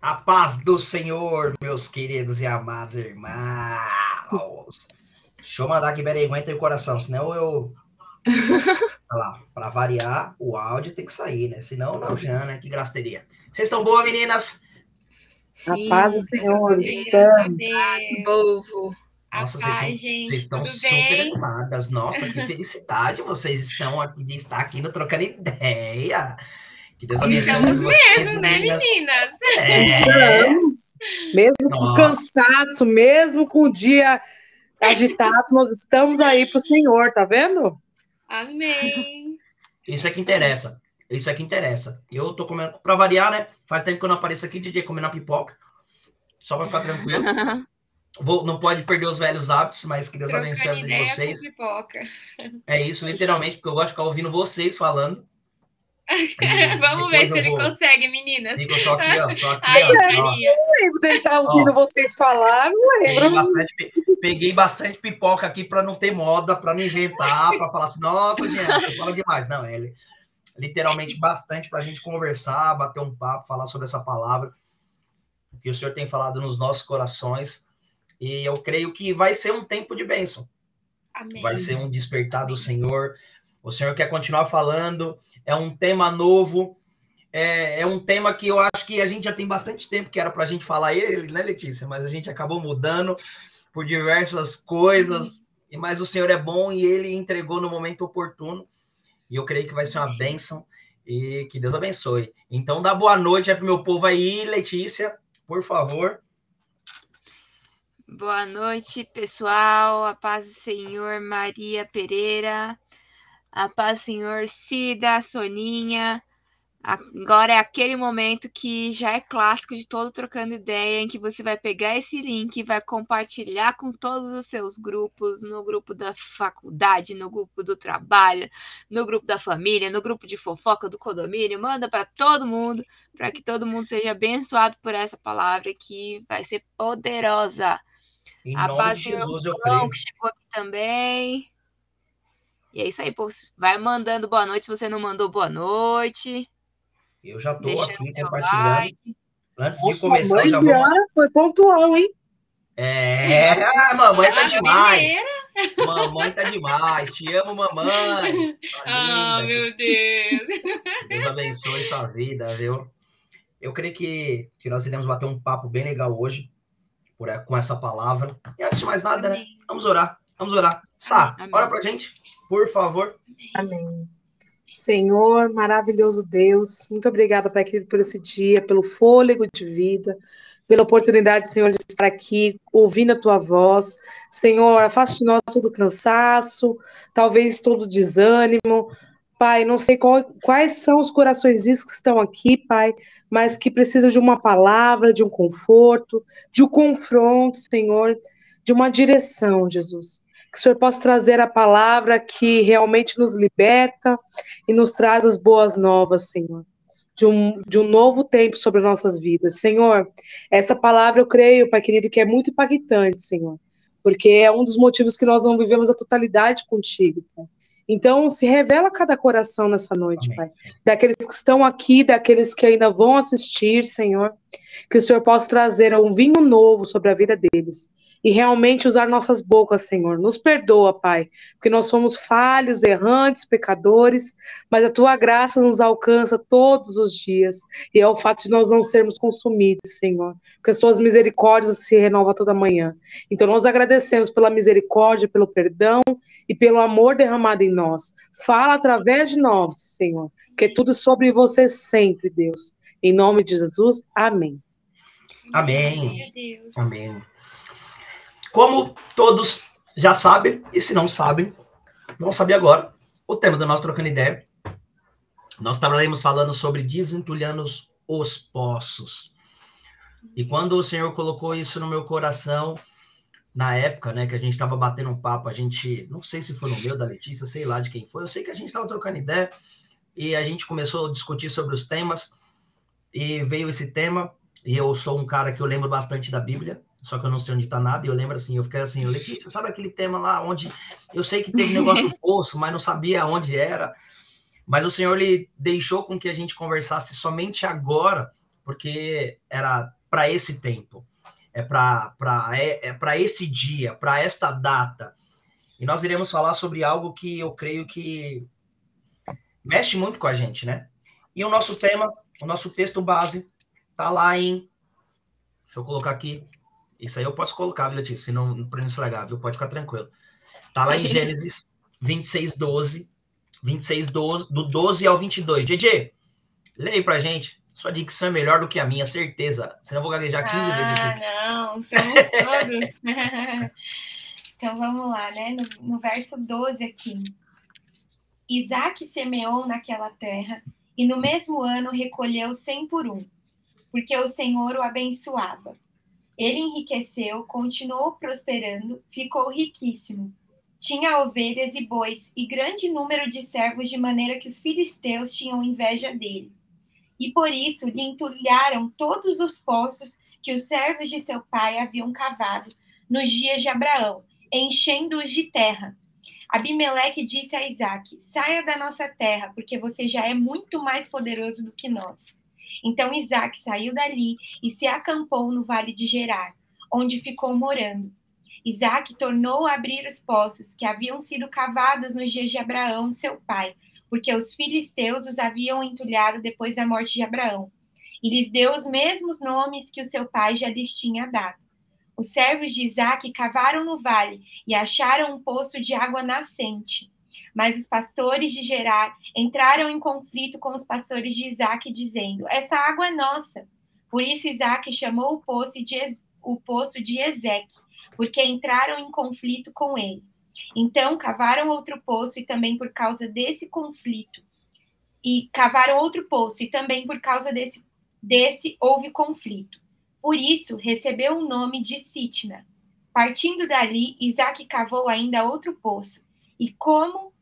A paz do Senhor, meus queridos e amados irmãos. Deixa eu mandar aqui, peraí, aguenta o coração, senão eu. Olha lá, para variar, o áudio tem que sair, né? Senão não, já, né? Que graça teria. Vocês estão boas, meninas? Sim, a paz do Senhor. Deus, povo. Nossa, vocês, estão, gente, vocês estão super bem? animadas. Nossa, que felicidade vocês estão aqui de estar aqui no Trocando Ideia. Que Deus abençoe Estamos mesmo, né, meninas? É. Estamos. Mesmo Nossa. com cansaço, mesmo com o dia agitado, nós estamos aí para o Senhor, tá vendo? Amém. Isso é que interessa. Isso é que interessa. Eu tô comendo, para variar, né? Faz tempo que eu não apareço aqui, DJ, comendo a pipoca. Só para ficar tranquilo. Vou, não pode perder os velhos hábitos, mas que Deus abençoe a vida de vocês. É isso, literalmente, porque eu gosto de ficar ouvindo vocês falando. Vamos ver se ele vou... consegue, meninas. Fico só aqui, ó. Só aqui, Ai, ó, ó. Não lembro dele estar tá ouvindo ó, vocês falar, não lembro. Peguei bastante, peguei bastante pipoca aqui para não ter moda, para não inventar, para falar assim, nossa, gente, você fala demais. Não, é literalmente bastante para a gente conversar, bater um papo, falar sobre essa palavra que o Senhor tem falado nos nossos corações. E eu creio que vai ser um tempo de bênção. Amém. Vai ser um despertar do Senhor. O Senhor quer continuar falando. É um tema novo. É, é, um tema que eu acho que a gente já tem bastante tempo que era para a gente falar ele, né, Letícia? Mas a gente acabou mudando por diversas coisas. E Mas o Senhor é bom e ele entregou no momento oportuno. E eu creio que vai ser uma bênção. E que Deus abençoe. Então, dá boa noite para o meu povo aí, Letícia, por favor. Boa noite, pessoal. A paz do Senhor, Maria Pereira. A paz Senhor, Cida, Soninha. Agora é aquele momento que já é clássico de todo Trocando Ideia, em que você vai pegar esse link e vai compartilhar com todos os seus grupos, no grupo da faculdade, no grupo do trabalho, no grupo da família, no grupo de fofoca do condomínio. Manda para todo mundo, para que todo mundo seja abençoado por essa palavra que vai ser poderosa. Em a nome de Jesus, eu creio. que chegou aqui também. E é isso aí, pô. Vai mandando boa noite se você não mandou boa noite. Eu já estou aqui compartilhando. Like. Antes Nossa, de começar, já vou... foi pontual, hein? É, a mamãe tá demais. Mamãe tá demais. Te amo, mamãe. Tá ah, meu Deus. Deus abençoe sua vida, viu? Eu creio que, que nós iremos bater um papo bem legal hoje por, com essa palavra. E antes de mais nada, né? Vamos orar. Vamos orar. Sá, Amém. ora pra gente, por favor. Amém. Senhor, maravilhoso Deus, muito obrigada, Pai querido, por esse dia, pelo fôlego de vida, pela oportunidade, Senhor, de estar aqui ouvindo a tua voz. Senhor, afaste de nós todo cansaço, talvez todo desânimo. Pai, não sei qual, quais são os corações que estão aqui, Pai, mas que precisam de uma palavra, de um conforto, de um confronto, Senhor, de uma direção, Jesus. Que o Senhor possa trazer a palavra que realmente nos liberta e nos traz as boas novas, Senhor. De um, de um novo tempo sobre nossas vidas. Senhor, essa palavra eu creio, Pai querido, que é muito impactante, Senhor. Porque é um dos motivos que nós não vivemos a totalidade contigo, Pai. Então, se revela cada coração nessa noite, Amém. Pai. Daqueles que estão aqui, daqueles que ainda vão assistir, Senhor. Que o Senhor possa trazer um vinho novo sobre a vida deles e realmente usar nossas bocas, Senhor. Nos perdoa, Pai, porque nós somos falhos, errantes, pecadores, mas a tua graça nos alcança todos os dias. E é o fato de nós não sermos consumidos, Senhor, porque as tuas misericórdias se renovam toda manhã. Então nós agradecemos pela misericórdia, pelo perdão e pelo amor derramado em nós. Fala através de nós, Senhor, que é tudo sobre você sempre, Deus. Em nome de Jesus, amém. Amém. Amém. Como todos já sabem, e se não sabem, vão saber agora, o tema do nosso Trocando Ideia. Nós estaremos falando sobre desentulhando os poços. E quando o Senhor colocou isso no meu coração, na época, né, que a gente estava batendo um papo, a gente, não sei se foi no meu, da Letícia, sei lá de quem foi, eu sei que a gente estava trocando ideia e a gente começou a discutir sobre os temas e veio esse tema, e eu sou um cara que eu lembro bastante da Bíblia, só que eu não sei onde está nada, e eu lembro assim, eu fiquei assim, Letícia, sabe aquele tema lá onde eu sei que teve negócio do poço, mas não sabia onde era. Mas o Senhor ele deixou com que a gente conversasse somente agora, porque era para esse tempo, é para é, é esse dia, para esta data. E nós iremos falar sobre algo que eu creio que mexe muito com a gente, né? E o nosso tema, o nosso texto base, tá lá em. Deixa eu colocar aqui. Isso aí eu posso colocar, viu, Letícia? Se não, para não estragar, viu? Pode ficar tranquilo. Tá lá em Gênesis 26, 12. 26, 12, do 12 ao 22. DJ, leia pra gente. Sua dicção é melhor do que a minha, certeza. Senão eu vou gaguejar 15 ah, vezes. Ah, não, somos todos. então vamos lá, né? No, no verso 12 aqui. Isaac semeou naquela terra e no mesmo ano recolheu cem por um, porque o Senhor o abençoava. Ele enriqueceu, continuou prosperando, ficou riquíssimo. Tinha ovelhas e bois e grande número de servos, de maneira que os filisteus tinham inveja dele e por isso lhe entulharam todos os poços que os servos de seu pai haviam cavado nos dias de Abraão, enchendo-os de terra. Abimeleque disse a Isaac: Saia da nossa terra, porque você já é muito mais poderoso do que nós. Então Isaac saiu dali e se acampou no vale de Gerar, onde ficou morando. Isaac tornou a abrir os poços que haviam sido cavados nos dias de Abraão, seu pai, porque os filisteus os haviam entulhado depois da morte de Abraão, e lhes deu os mesmos nomes que o seu pai já lhes tinha dado. Os servos de Isaac cavaram no vale e acharam um poço de água nascente. Mas os pastores de Gerar entraram em conflito com os pastores de Isaac, dizendo: Essa água é nossa. Por isso Isaac chamou o poço de, o poço de Ezeque, porque entraram em conflito com ele. Então, cavaram outro poço e também por causa desse conflito. E cavaram outro poço e também por causa desse, desse houve conflito. Por isso, recebeu o nome de Sitna. Partindo dali, Isaac cavou ainda outro poço. E como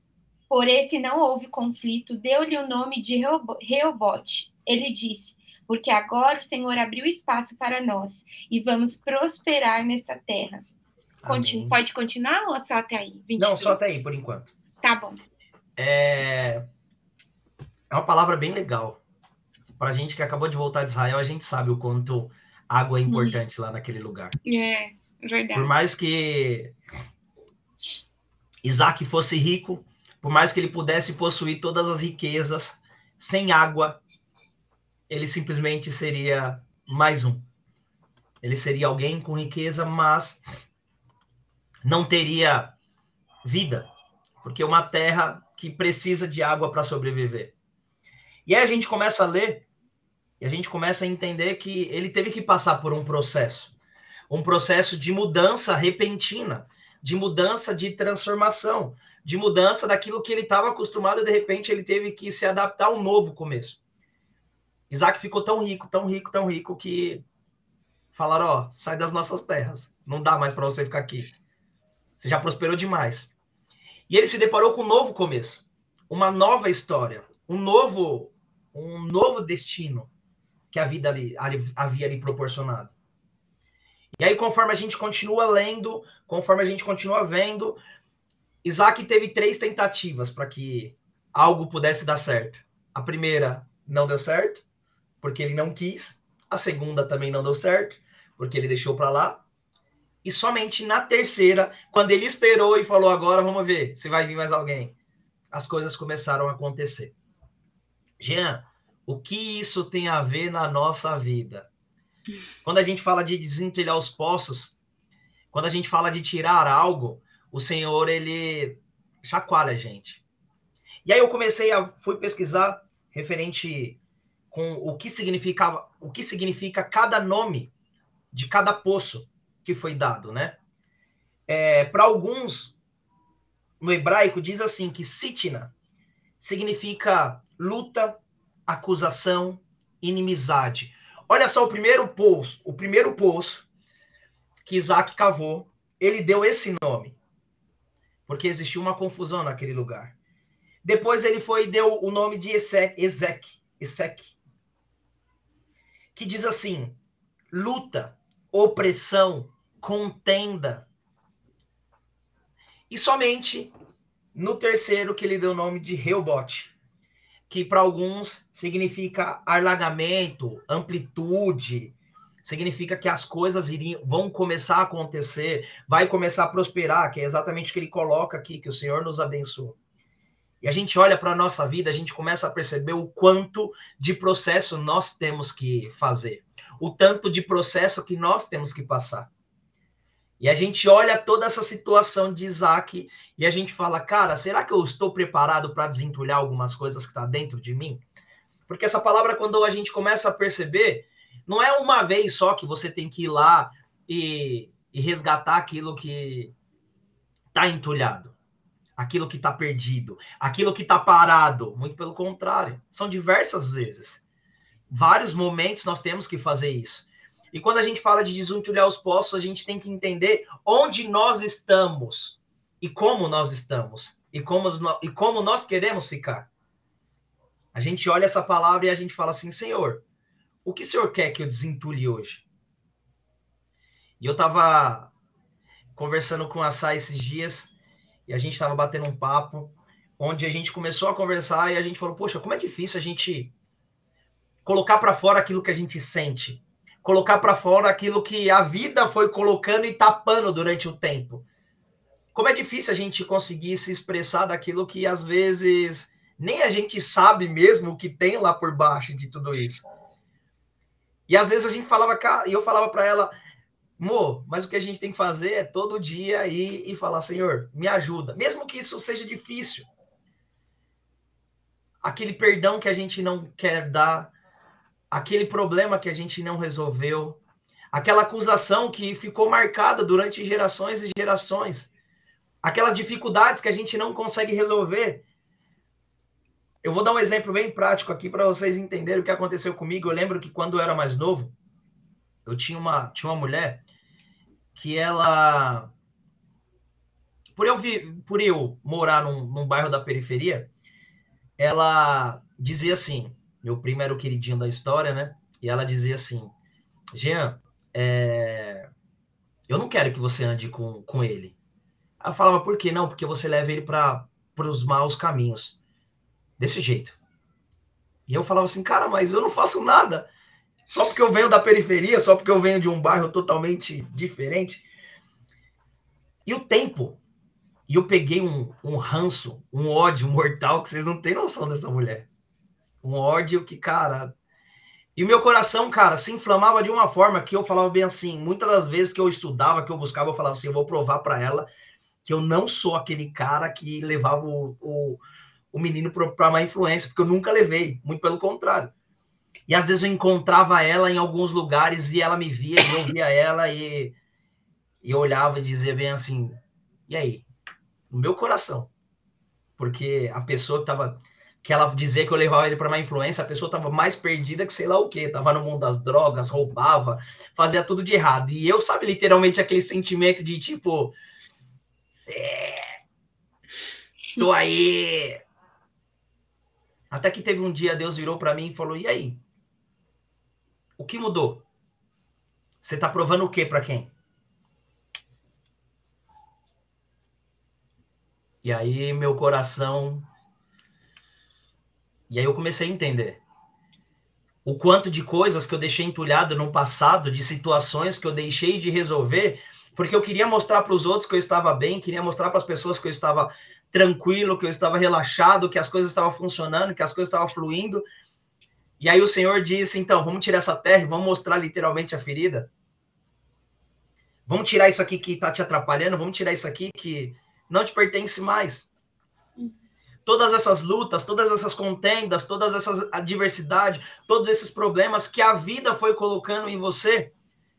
por esse não houve conflito, deu-lhe o nome de Reobote. Ele disse: Porque agora o Senhor abriu espaço para nós e vamos prosperar nesta terra. Continu pode continuar ou só até aí? 22? Não, só até aí, por enquanto. Tá bom. É, é uma palavra bem legal. Para a gente que acabou de voltar de Israel, a gente sabe o quanto água é uhum. importante lá naquele lugar. É, verdade. Por mais que Isaac fosse rico, por mais que ele pudesse possuir todas as riquezas, sem água, ele simplesmente seria mais um. Ele seria alguém com riqueza, mas não teria vida, porque é uma terra que precisa de água para sobreviver. E aí a gente começa a ler e a gente começa a entender que ele teve que passar por um processo, um processo de mudança repentina, de mudança de transformação, de mudança daquilo que ele estava acostumado e de repente ele teve que se adaptar a um novo começo. Isaac ficou tão rico, tão rico, tão rico que falaram: ó, sai das nossas terras, não dá mais para você ficar aqui. Você já prosperou demais. E ele se deparou com um novo começo, uma nova história, um novo, um novo destino que a vida ali, havia lhe proporcionado. E aí, conforme a gente continua lendo, conforme a gente continua vendo, Isaac teve três tentativas para que algo pudesse dar certo. A primeira não deu certo, porque ele não quis. A segunda também não deu certo, porque ele deixou para lá. E somente na terceira, quando ele esperou e falou: agora vamos ver se vai vir mais alguém, as coisas começaram a acontecer. Jean, o que isso tem a ver na nossa vida? Quando a gente fala de desentulhar os poços, quando a gente fala de tirar algo, o Senhor ele chacoalha a gente. E aí eu comecei a fui pesquisar referente com o que significava, o que significa cada nome de cada poço que foi dado, né? É, Para alguns, no hebraico, diz assim que sitna significa luta, acusação, inimizade. Olha só o primeiro poço, o primeiro poço que Isaac cavou, ele deu esse nome, porque existiu uma confusão naquele lugar. Depois ele foi e deu o nome de Ezek, Ezek, Ezek que diz assim: luta, opressão, contenda. E somente no terceiro que ele deu o nome de Reobote. que para alguns significa alargamento, amplitude, significa que as coisas iriam, vão começar a acontecer, vai começar a prosperar, que é exatamente o que ele coloca aqui, que o Senhor nos abençoe. E a gente olha para a nossa vida, a gente começa a perceber o quanto de processo nós temos que fazer, o tanto de processo que nós temos que passar. E a gente olha toda essa situação de Isaac e a gente fala, cara, será que eu estou preparado para desentulhar algumas coisas que está dentro de mim? Porque essa palavra, quando a gente começa a perceber, não é uma vez só que você tem que ir lá e, e resgatar aquilo que está entulhado, aquilo que está perdido, aquilo que está parado. Muito pelo contrário, são diversas vezes. Vários momentos nós temos que fazer isso. E quando a gente fala de desentulhar os poços, a gente tem que entender onde nós estamos e como nós estamos e como, e como nós queremos ficar. A gente olha essa palavra e a gente fala assim: Senhor, o que o Senhor quer que eu desentulhe hoje? E eu estava conversando com a Sá esses dias e a gente estava batendo um papo onde a gente começou a conversar e a gente falou: Poxa, como é difícil a gente colocar para fora aquilo que a gente sente colocar para fora aquilo que a vida foi colocando e tapando durante o tempo. Como é difícil a gente conseguir se expressar daquilo que às vezes nem a gente sabe mesmo o que tem lá por baixo de tudo isso. E às vezes a gente falava, e eu falava para ela, Mo, mas o que a gente tem que fazer é todo dia ir e falar, Senhor, me ajuda, mesmo que isso seja difícil. Aquele perdão que a gente não quer dar, aquele problema que a gente não resolveu, aquela acusação que ficou marcada durante gerações e gerações, aquelas dificuldades que a gente não consegue resolver. Eu vou dar um exemplo bem prático aqui para vocês entenderem o que aconteceu comigo. Eu lembro que quando eu era mais novo, eu tinha uma, tinha uma mulher que ela por eu, por eu morar num, num bairro da periferia, ela dizia assim: meu primo era o queridinho da história, né? E ela dizia assim: Jean, é... eu não quero que você ande com, com ele. Ela falava, por que não? Porque você leva ele para os maus caminhos. Desse jeito. E eu falava assim, cara, mas eu não faço nada. Só porque eu venho da periferia, só porque eu venho de um bairro totalmente diferente. E o tempo. E eu peguei um, um ranço, um ódio mortal que vocês não têm noção dessa mulher. Um ódio que, cara. E o meu coração, cara, se inflamava de uma forma que eu falava bem assim. Muitas das vezes que eu estudava, que eu buscava, eu falava assim: eu vou provar para ela que eu não sou aquele cara que levava o, o, o menino para má influência, porque eu nunca levei, muito pelo contrário. E às vezes eu encontrava ela em alguns lugares e ela me via, e eu via ela e, e eu olhava e dizia bem assim: e aí? No meu coração. Porque a pessoa que estava que ela dizia que eu levava ele para uma influência, a pessoa estava mais perdida que sei lá o que, estava no mundo das drogas, roubava, fazia tudo de errado. E eu, sabe, literalmente aquele sentimento de tipo. É, tô aí. Até que teve um dia, Deus virou para mim e falou: e aí? O que mudou? Você tá provando o que para quem? E aí meu coração e aí eu comecei a entender o quanto de coisas que eu deixei entulhado no passado, de situações que eu deixei de resolver, porque eu queria mostrar para os outros que eu estava bem, queria mostrar para as pessoas que eu estava tranquilo, que eu estava relaxado, que as coisas estavam funcionando, que as coisas estavam fluindo. E aí o Senhor disse: então, vamos tirar essa terra e vamos mostrar literalmente a ferida. Vamos tirar isso aqui que está te atrapalhando, vamos tirar isso aqui que não te pertence mais todas essas lutas, todas essas contendas, todas essas adversidades, todos esses problemas que a vida foi colocando em você,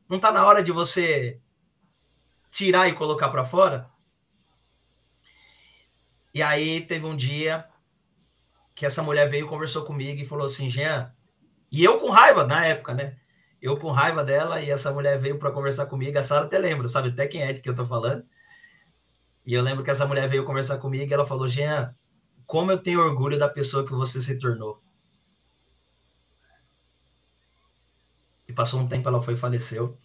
não está na hora de você tirar e colocar para fora? E aí teve um dia que essa mulher veio conversou comigo e falou assim, Jean, e eu com raiva na época, né? Eu com raiva dela e essa mulher veio para conversar comigo, a Sara até lembra, sabe até quem é de que eu tô falando. E eu lembro que essa mulher veio conversar comigo e ela falou, Jean, como eu tenho orgulho da pessoa que você se tornou. E passou um tempo, ela foi e faleceu.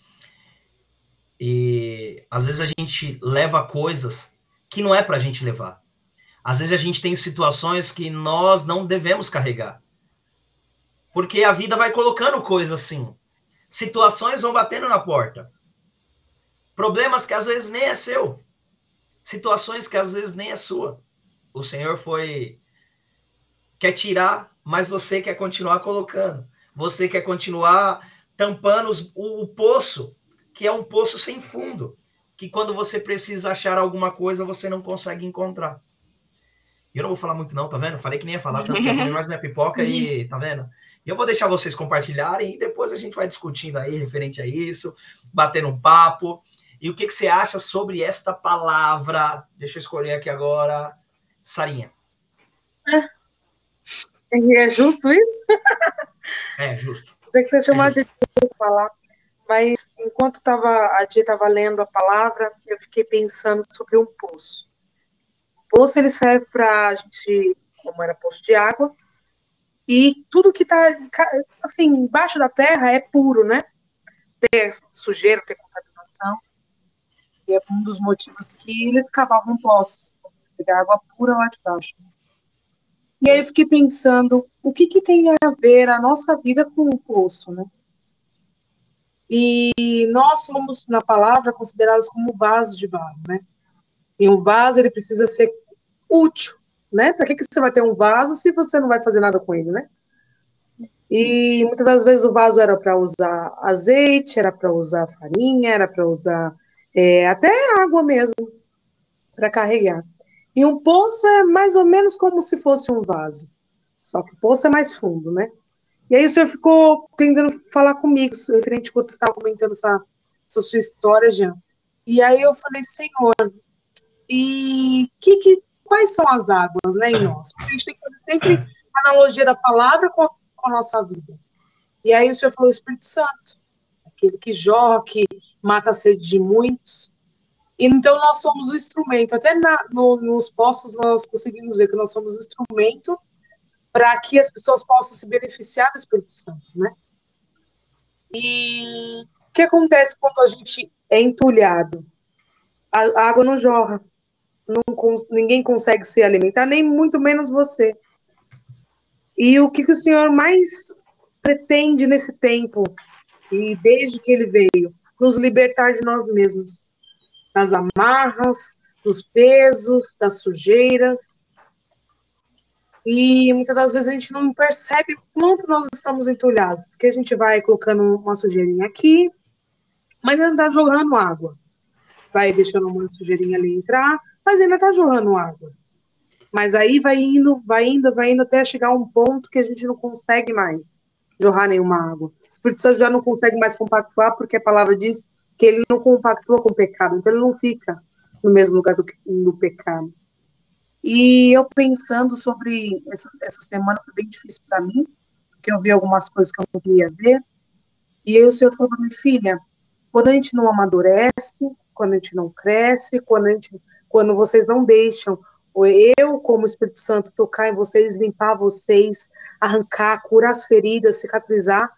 E às vezes a gente leva coisas que não é para a gente levar. Às vezes a gente tem situações que nós não devemos carregar. Porque a vida vai colocando coisas assim. Situações vão batendo na porta. Problemas que às vezes nem é seu. Situações que às vezes nem é sua. O Senhor foi quer tirar, mas você quer continuar colocando. Você quer continuar tampando os, o, o poço, que é um poço sem fundo, que quando você precisa achar alguma coisa, você não consegue encontrar. Eu não vou falar muito não, tá vendo? Falei que nem ia falar, tanto que eu mais minha pipoca e, tá vendo? E eu vou deixar vocês compartilharem e depois a gente vai discutindo aí referente a isso, batendo um papo. E o que, que você acha sobre esta palavra? Deixa eu escolher aqui agora. Sarinha. É, é justo isso? É, justo. Sei que você chamou é de falar, mas enquanto tava, a Dia estava lendo a palavra, eu fiquei pensando sobre um poço. O poço ele serve para a gente, como era poço de água, e tudo que está assim embaixo da terra é puro, né? Tem sujeira, tem contaminação. E é um dos motivos que eles cavavam poços, pegar água pura lá de baixo. E aí eu fiquei pensando, o que, que tem a ver a nossa vida com o poço, né? E nós somos, na palavra, considerados como vasos de barro, né? E um vaso, ele precisa ser útil, né? Para que, que você vai ter um vaso se você não vai fazer nada com ele, né? E muitas das vezes o vaso era para usar azeite, era para usar farinha, era para usar é, até água mesmo, para carregar. E um poço é mais ou menos como se fosse um vaso, só que o poço é mais fundo, né? E aí o senhor ficou tentando falar comigo, referente quando você estava comentando essa, essa sua história, Jean. E aí eu falei, Senhor, e que, que, quais são as águas, né, em nós? Porque a gente tem que fazer sempre analogia da palavra com a, com a nossa vida. E aí o senhor falou, Espírito Santo, aquele que jorra, que mata a sede de muitos. Então, nós somos o instrumento. Até na, no, nos postos, nós conseguimos ver que nós somos o instrumento para que as pessoas possam se beneficiar do Espírito Santo, né? E o que acontece quando a gente é entulhado? A, a água não jorra. Não, ninguém consegue se alimentar, nem muito menos você. E o que, que o Senhor mais pretende nesse tempo, e desde que ele veio? Nos libertar de nós mesmos das amarras, dos pesos, das sujeiras. E muitas das vezes a gente não percebe quanto nós estamos entulhados, porque a gente vai colocando uma sujeirinha aqui, mas ainda está jogando água. Vai deixando uma sujeirinha ali entrar, mas ainda está jogando água. Mas aí vai indo, vai indo, vai indo até chegar um ponto que a gente não consegue mais jorrar nenhuma água. Espírito Santo já não consegue mais compactuar, porque a palavra diz que ele não compactua com o pecado, então ele não fica no mesmo lugar do, do pecado. E eu pensando sobre essa, essa semana foi bem difícil para mim, porque eu vi algumas coisas que eu não queria ver. E aí o Senhor falou para minha filha, quando a gente não amadurece, quando a gente não cresce, quando, a gente, quando vocês não deixam eu, como Espírito Santo, tocar em vocês, limpar vocês, arrancar, curar as feridas, cicatrizar,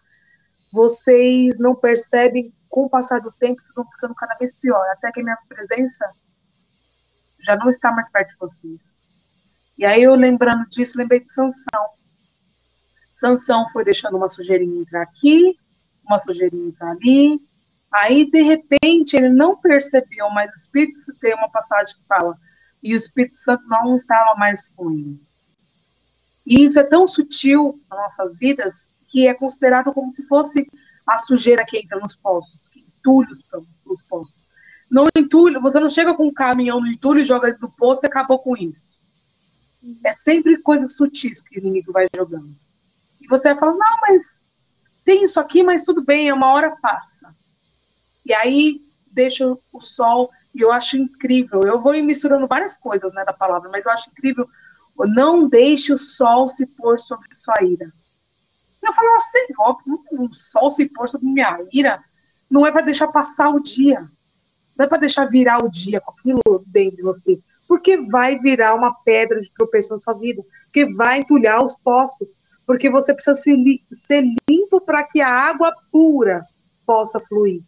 vocês não percebem, com o passar do tempo, vocês vão ficando cada vez pior, até que a minha presença já não está mais perto de vocês. E aí eu lembrando disso, lembrei de Sansão. Sansão foi deixando uma sujeirinha entrar aqui, uma sujeirinha entrar ali. Aí, de repente, ele não percebeu, mas o Espírito tem uma passagem que fala e o Espírito Santo não estava mais com ele. E isso é tão sutil nas nossas vidas que é considerado como se fosse a sujeira que entra nos poços, que entulha os, poços. No entulho, você não chega com um caminhão no entulho e joga no poço e acabou com isso. É sempre coisas sutis que o inimigo vai jogando. E você vai falar, não, mas tem isso aqui, mas tudo bem, é uma hora passa. E aí deixa o sol e eu acho incrível. Eu vou misturando várias coisas né, da palavra, mas eu acho incrível. Não deixe o sol se pôr sobre sua ira. Eu falo assim, ó, o sol se pôr sobre minha ira não é para deixar passar o dia. Não é para deixar virar o dia com aquilo dentro de você. Porque vai virar uma pedra de tropeço na sua vida. Porque vai entulhar os poços. Porque você precisa ser, ser limpo para que a água pura possa fluir.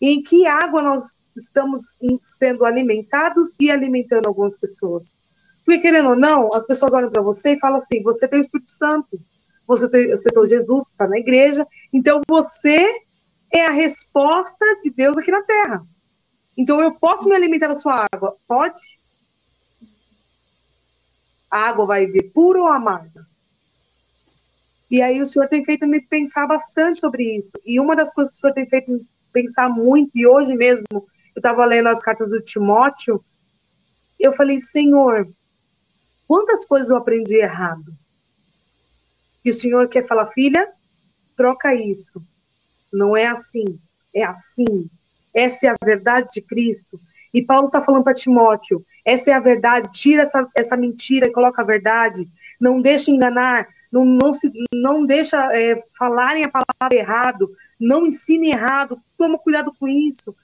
Em que água nós estamos sendo alimentados e alimentando algumas pessoas. Porque, querendo ou não, as pessoas olham para você e falam assim: você tem o Espírito Santo, você tem Jesus, está na igreja, então você é a resposta de Deus aqui na terra. Então eu posso me alimentar da sua água? Pode? A água vai vir pura ou amarga? E aí o Senhor tem feito me pensar bastante sobre isso. E uma das coisas que o Senhor tem feito me pensar muito, e hoje mesmo eu estava lendo as cartas do Timóteo, eu falei, Senhor, quantas coisas eu aprendi errado? E o Senhor quer falar, filha, troca isso. Não é assim, é assim. Essa é a verdade de Cristo. E Paulo está falando para Timóteo: essa é a verdade, tira essa, essa mentira e coloca a verdade. Não deixa enganar, não, não, se, não deixa é, falarem a palavra errado, não ensine errado, toma cuidado com isso.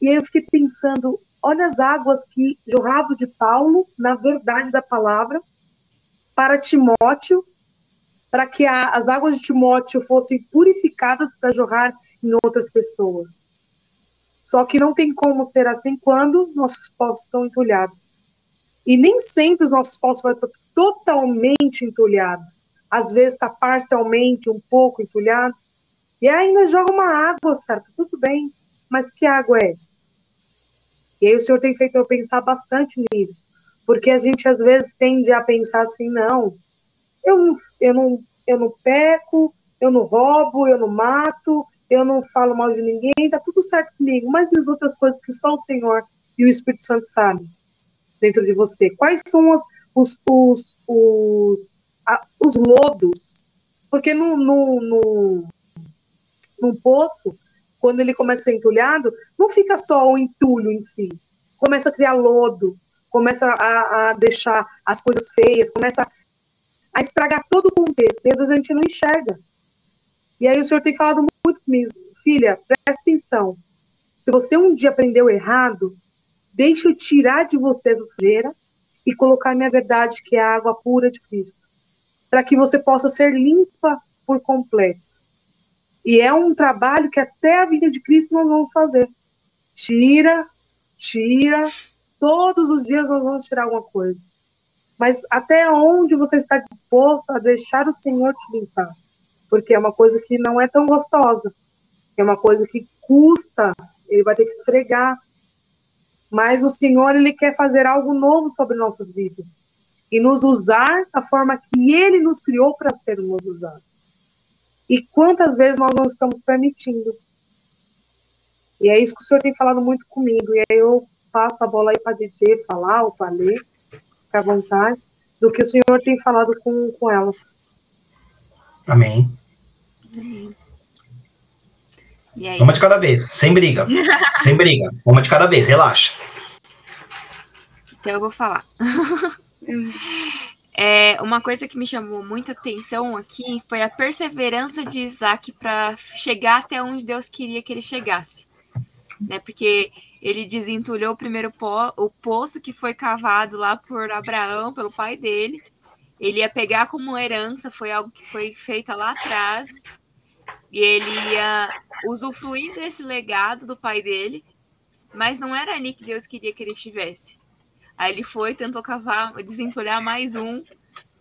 E aí eu fiquei pensando: olha as águas que jorravam de Paulo, na verdade da palavra, para Timóteo, para que a, as águas de Timóteo fossem purificadas para jorrar em outras pessoas. Só que não tem como ser assim quando nossos poços estão entulhados. E nem sempre os nossos poços vão estar totalmente entulhados. Às vezes está parcialmente um pouco entulhado. E ainda joga uma água, certo? Tudo bem. Mas que água é essa? E aí o Senhor tem feito eu pensar bastante nisso. Porque a gente às vezes tende a pensar assim, não, eu não, eu não, eu não peco, eu não roubo, eu não mato, eu não falo mal de ninguém, tá tudo certo comigo. Mas e as outras coisas que só o Senhor e o Espírito Santo sabem dentro de você? Quais são as, os, os, os, a, os lodos? Porque no, no, no, no poço, quando ele começa a ser entulhado, não fica só o entulho em si. Começa a criar lodo, começa a, a deixar as coisas feias, começa a estragar todo o contexto. E às vezes a gente não enxerga. E aí o senhor tem falado muito comigo, filha, presta atenção. Se você um dia aprendeu errado, deixa eu tirar de você essa sujeira e colocar minha verdade, que é a água pura de Cristo, para que você possa ser limpa por completo. E é um trabalho que até a vida de Cristo nós vamos fazer. Tira, tira, todos os dias nós vamos tirar alguma coisa. Mas até onde você está disposto a deixar o Senhor te limpar? porque é uma coisa que não é tão gostosa, é uma coisa que custa, ele vai ter que esfregar. Mas o Senhor, ele quer fazer algo novo sobre nossas vidas e nos usar da forma que ele nos criou para sermos usados. E quantas vezes nós não estamos permitindo? E é isso que o Senhor tem falado muito comigo. E aí eu passo a bola aí para DJ falar ou para ler, fica à vontade, do que o Senhor tem falado com, com elas. Amém. Uma de cada vez, sem briga. sem briga. Uma de cada vez, relaxa. Então eu vou falar. é, uma coisa que me chamou muita atenção aqui foi a perseverança de Isaac para chegar até onde Deus queria que ele chegasse. Né? Porque ele desentulhou o primeiro po o poço que foi cavado lá por Abraão, pelo pai dele. Ele ia pegar como herança, foi algo que foi feito lá atrás. E ele ia usufruir desse legado do pai dele, mas não era ali que Deus queria que ele estivesse. Aí ele foi, tentou cavar, desentulhar mais um,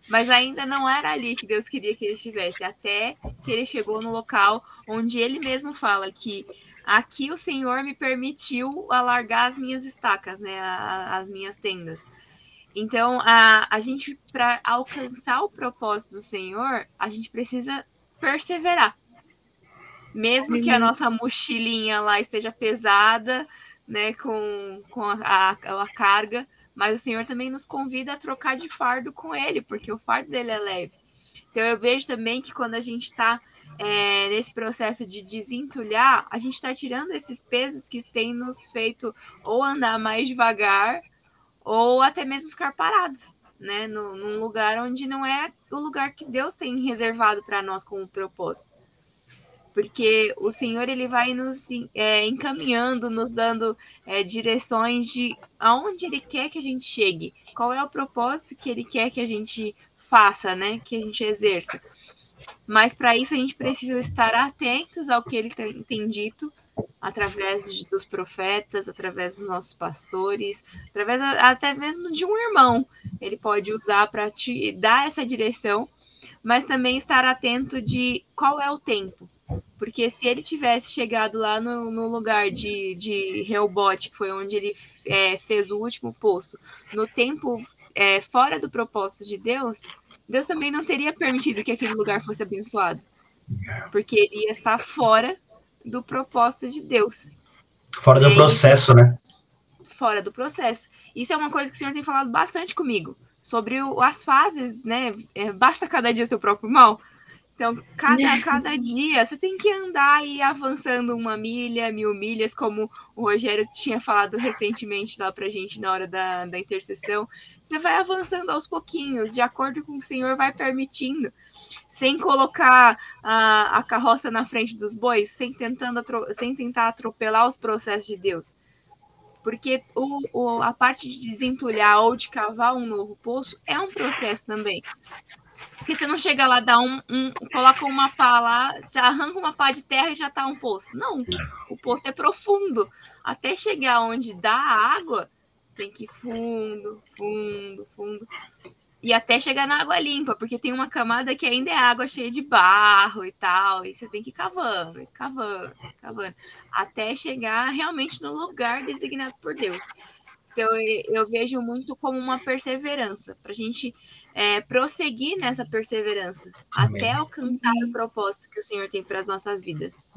mas ainda não era ali que Deus queria que ele estivesse, até que ele chegou no local onde ele mesmo fala que aqui o Senhor me permitiu alargar as minhas estacas, né, as minhas tendas. Então, a, a gente, para alcançar o propósito do Senhor, a gente precisa perseverar. Mesmo que a uhum. nossa mochilinha lá esteja pesada, né, com, com a, a, a, carga, mas o Senhor também nos convida a trocar de fardo com Ele, porque o fardo dele é leve. Então eu vejo também que quando a gente está é, nesse processo de desentulhar, a gente está tirando esses pesos que têm nos feito ou andar mais devagar, ou até mesmo ficar parados, né, no, num lugar onde não é o lugar que Deus tem reservado para nós como propósito porque o Senhor ele vai nos é, encaminhando, nos dando é, direções de aonde Ele quer que a gente chegue, qual é o propósito que Ele quer que a gente faça, né, que a gente exerça. Mas para isso a gente precisa estar atentos ao que Ele tem, tem dito através de, dos profetas, através dos nossos pastores, através até mesmo de um irmão ele pode usar para te dar essa direção, mas também estar atento de qual é o tempo. Porque se ele tivesse chegado lá no, no lugar de, de Rehoboth, que foi onde ele é, fez o último poço, no tempo é, fora do propósito de Deus, Deus também não teria permitido que aquele lugar fosse abençoado. Porque ele ia estar fora do propósito de Deus. Fora do processo, né? Fora do processo. Isso é uma coisa que o Senhor tem falado bastante comigo. Sobre o, as fases, né? É, basta cada dia seu próprio mal. Então, cada, cada dia você tem que andar e avançando uma milha, mil milhas, como o Rogério tinha falado recentemente lá pra gente na hora da, da intercessão. Você vai avançando aos pouquinhos, de acordo com o Senhor vai permitindo, sem colocar a, a carroça na frente dos bois, sem, tentando, sem tentar atropelar os processos de Deus. Porque o, o, a parte de desentulhar ou de cavar um novo poço é um processo também. Porque você não chega lá, dá um, um, coloca uma pá lá, já arranca uma pá de terra e já tá um poço. Não, o poço é profundo. Até chegar onde dá a água, tem que ir fundo, fundo, fundo. E até chegar na água limpa, porque tem uma camada que ainda é água cheia de barro e tal. E você tem que ir cavando, cavando, cavando. Até chegar realmente no lugar designado por Deus. Então eu vejo muito como uma perseverança, para a gente é, prosseguir nessa perseverança Amém. até alcançar o propósito que o Senhor tem para as nossas vidas.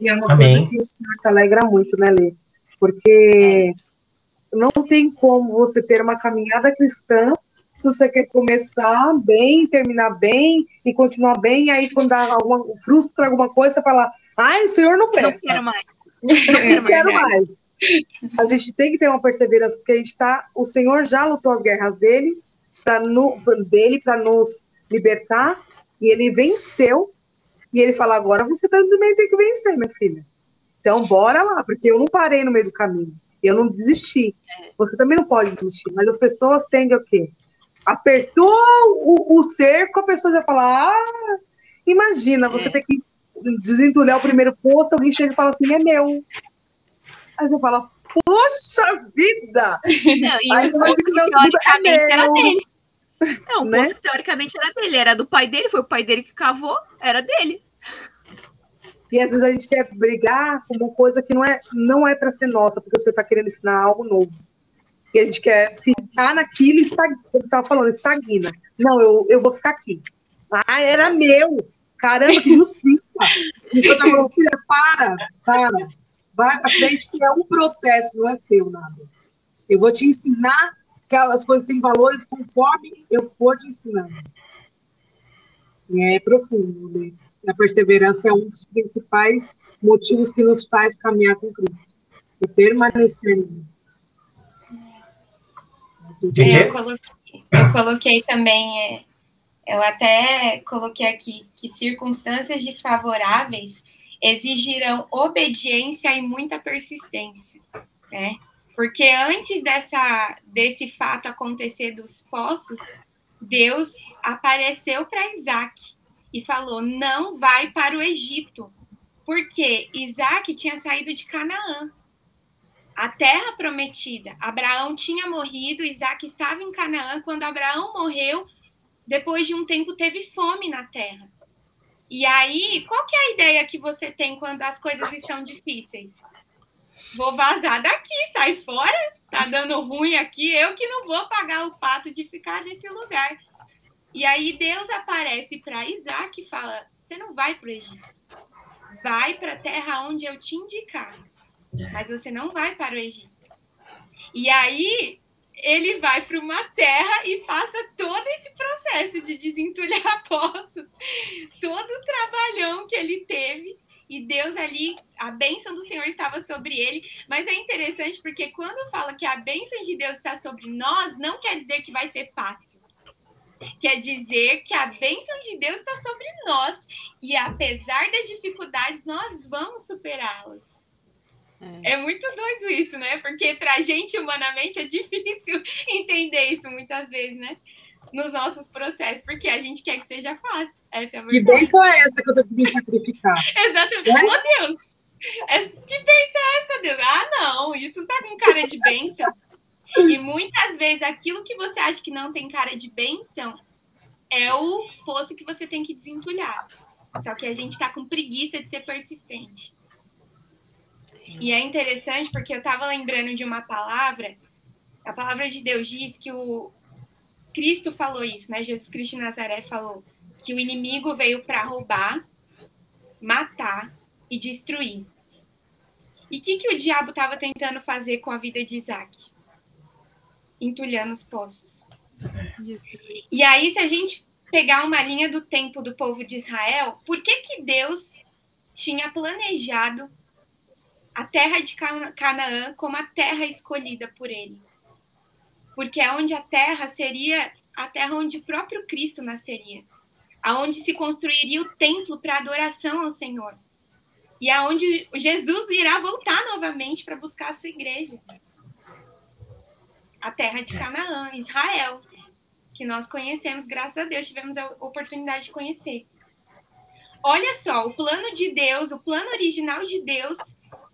E é uma Amém. coisa que o Senhor se alegra muito, né, Lê? Porque é. não tem como você ter uma caminhada cristã se você quer começar bem, terminar bem e continuar bem, e aí quando dá alguma, frustra alguma coisa, você fala, ai, o Senhor não presta. Não quero mais. Não quero mais. A gente tem que ter uma perseverança, porque a gente tá. O Senhor já lutou as guerras deles, pra no, dele para nos libertar, e ele venceu. E ele fala: agora você também tem que vencer, minha filha. Então, bora lá, porque eu não parei no meio do caminho. Eu não desisti. Você também não pode desistir. Mas as pessoas tendem o quê? Apertou o, o cerco, a pessoa já fala: ah, imagina, você é. tem que desentulhar o primeiro poço, alguém chega e fala assim: é meu. Aí você fala, poxa vida! Não, e Aí o poço que teoricamente era dele. Não, o né? poço que teoricamente era dele, era do pai dele, foi o pai dele que cavou, era dele. E às vezes a gente quer brigar com uma coisa que não é, não é para ser nossa, porque você está querendo ensinar algo novo. E a gente quer ficar naquilo, estag... como você estava falando, estagna. Não, eu, eu vou ficar aqui. Ah, era meu. Caramba, que justiça. E tá falando, filha, para, para. Vai para frente, que é um processo, não é seu nada. Eu vou te ensinar que as coisas têm valores conforme eu for te ensinando. E é profundo, né? A perseverança é um dos principais motivos que nos faz caminhar com Cristo. E permanecer nele. É, eu, coloquei, eu coloquei também, é, eu até coloquei aqui que circunstâncias desfavoráveis exigirão obediência e muita persistência, né? Porque antes dessa, desse fato acontecer dos poços, Deus apareceu para Isaac e falou: não vai para o Egito, porque Isaac tinha saído de Canaã, a terra prometida. Abraão tinha morrido, Isaac estava em Canaã. Quando Abraão morreu, depois de um tempo teve fome na terra. E aí, qual que é a ideia que você tem quando as coisas estão difíceis? Vou vazar daqui, sai fora, tá dando ruim aqui, eu que não vou pagar o fato de ficar nesse lugar. E aí Deus aparece para Isaac e fala: Você não vai para o Egito, vai para a terra onde eu te indicar, mas você não vai para o Egito. E aí ele vai para uma terra e passa todo esse processo de desentulhar poços, todo o trabalhão que ele teve. E Deus ali, a bênção do Senhor estava sobre ele. Mas é interessante porque quando fala que a bênção de Deus está sobre nós, não quer dizer que vai ser fácil. Quer dizer que a bênção de Deus está sobre nós. E apesar das dificuldades, nós vamos superá-las. É. é. muito doido isso, né? Porque pra gente, humanamente, é difícil entender isso muitas vezes, né? Nos nossos processos, porque a gente quer que seja fácil. Essa é a que bênção é essa que eu tenho que me sacrificar? Exatamente. É? Oh, Deus! É, que bênção é essa, Deus? Ah, não, isso tá com cara de bênção. E muitas vezes aquilo que você acha que não tem cara de bênção é o poço que você tem que desentulhar. Só que a gente está com preguiça de ser persistente. E é interessante porque eu estava lembrando de uma palavra, a palavra de Deus diz que o Cristo falou isso, né? Jesus Cristo de Nazaré falou que o inimigo veio para roubar, matar e destruir. E o que, que o diabo estava tentando fazer com a vida de Isaac? Entulhando os poços. E aí, se a gente pegar uma linha do tempo do povo de Israel, por que, que Deus tinha planejado a terra de Canaã como a terra escolhida por ele? Porque é onde a terra seria a terra onde o próprio Cristo nasceria, aonde se construiria o templo para adoração ao Senhor e aonde Jesus irá voltar novamente para buscar a sua igreja. A terra de Canaã, Israel, que nós conhecemos, graças a Deus, tivemos a oportunidade de conhecer. Olha só, o plano de Deus, o plano original de Deus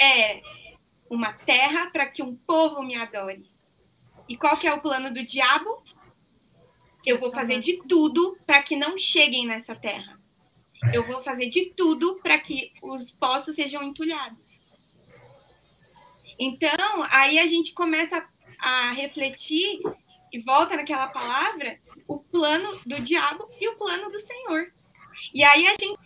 é uma terra para que um povo me adore. E qual que é o plano do diabo? Eu vou fazer de tudo para que não cheguem nessa terra. Eu vou fazer de tudo para que os poços sejam entulhados. Então, aí a gente começa a refletir e volta naquela palavra o plano do diabo e o plano do Senhor. E aí a gente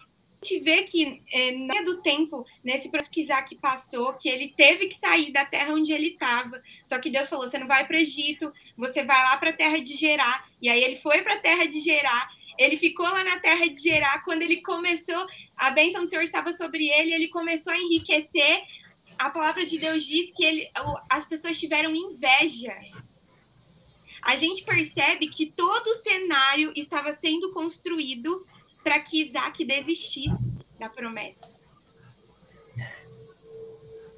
vê que é, na do tempo, nesse processo que Isaac passou, que ele teve que sair da terra onde ele estava. Só que Deus falou: você não vai para o Egito, você vai lá para a terra de Gerar. E aí ele foi para a terra de Gerar. Ele ficou lá na terra de Gerar. Quando ele começou, a bênção do Senhor estava sobre ele, ele começou a enriquecer. A palavra de Deus diz que ele, as pessoas tiveram inveja a gente percebe que todo o cenário estava sendo construído para que Isaac desistisse da promessa.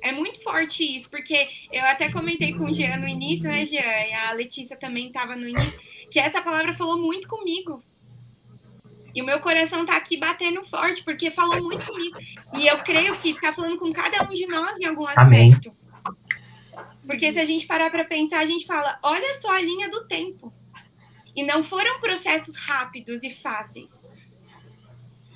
É muito forte isso, porque eu até comentei com o Jean no início, né, Jean? E a Letícia também estava no início, que essa palavra falou muito comigo. E o meu coração está aqui batendo forte, porque falou muito comigo. E eu creio que está falando com cada um de nós em algum aspecto. Amém. Porque se a gente parar para pensar, a gente fala, olha só a linha do tempo. E não foram processos rápidos e fáceis.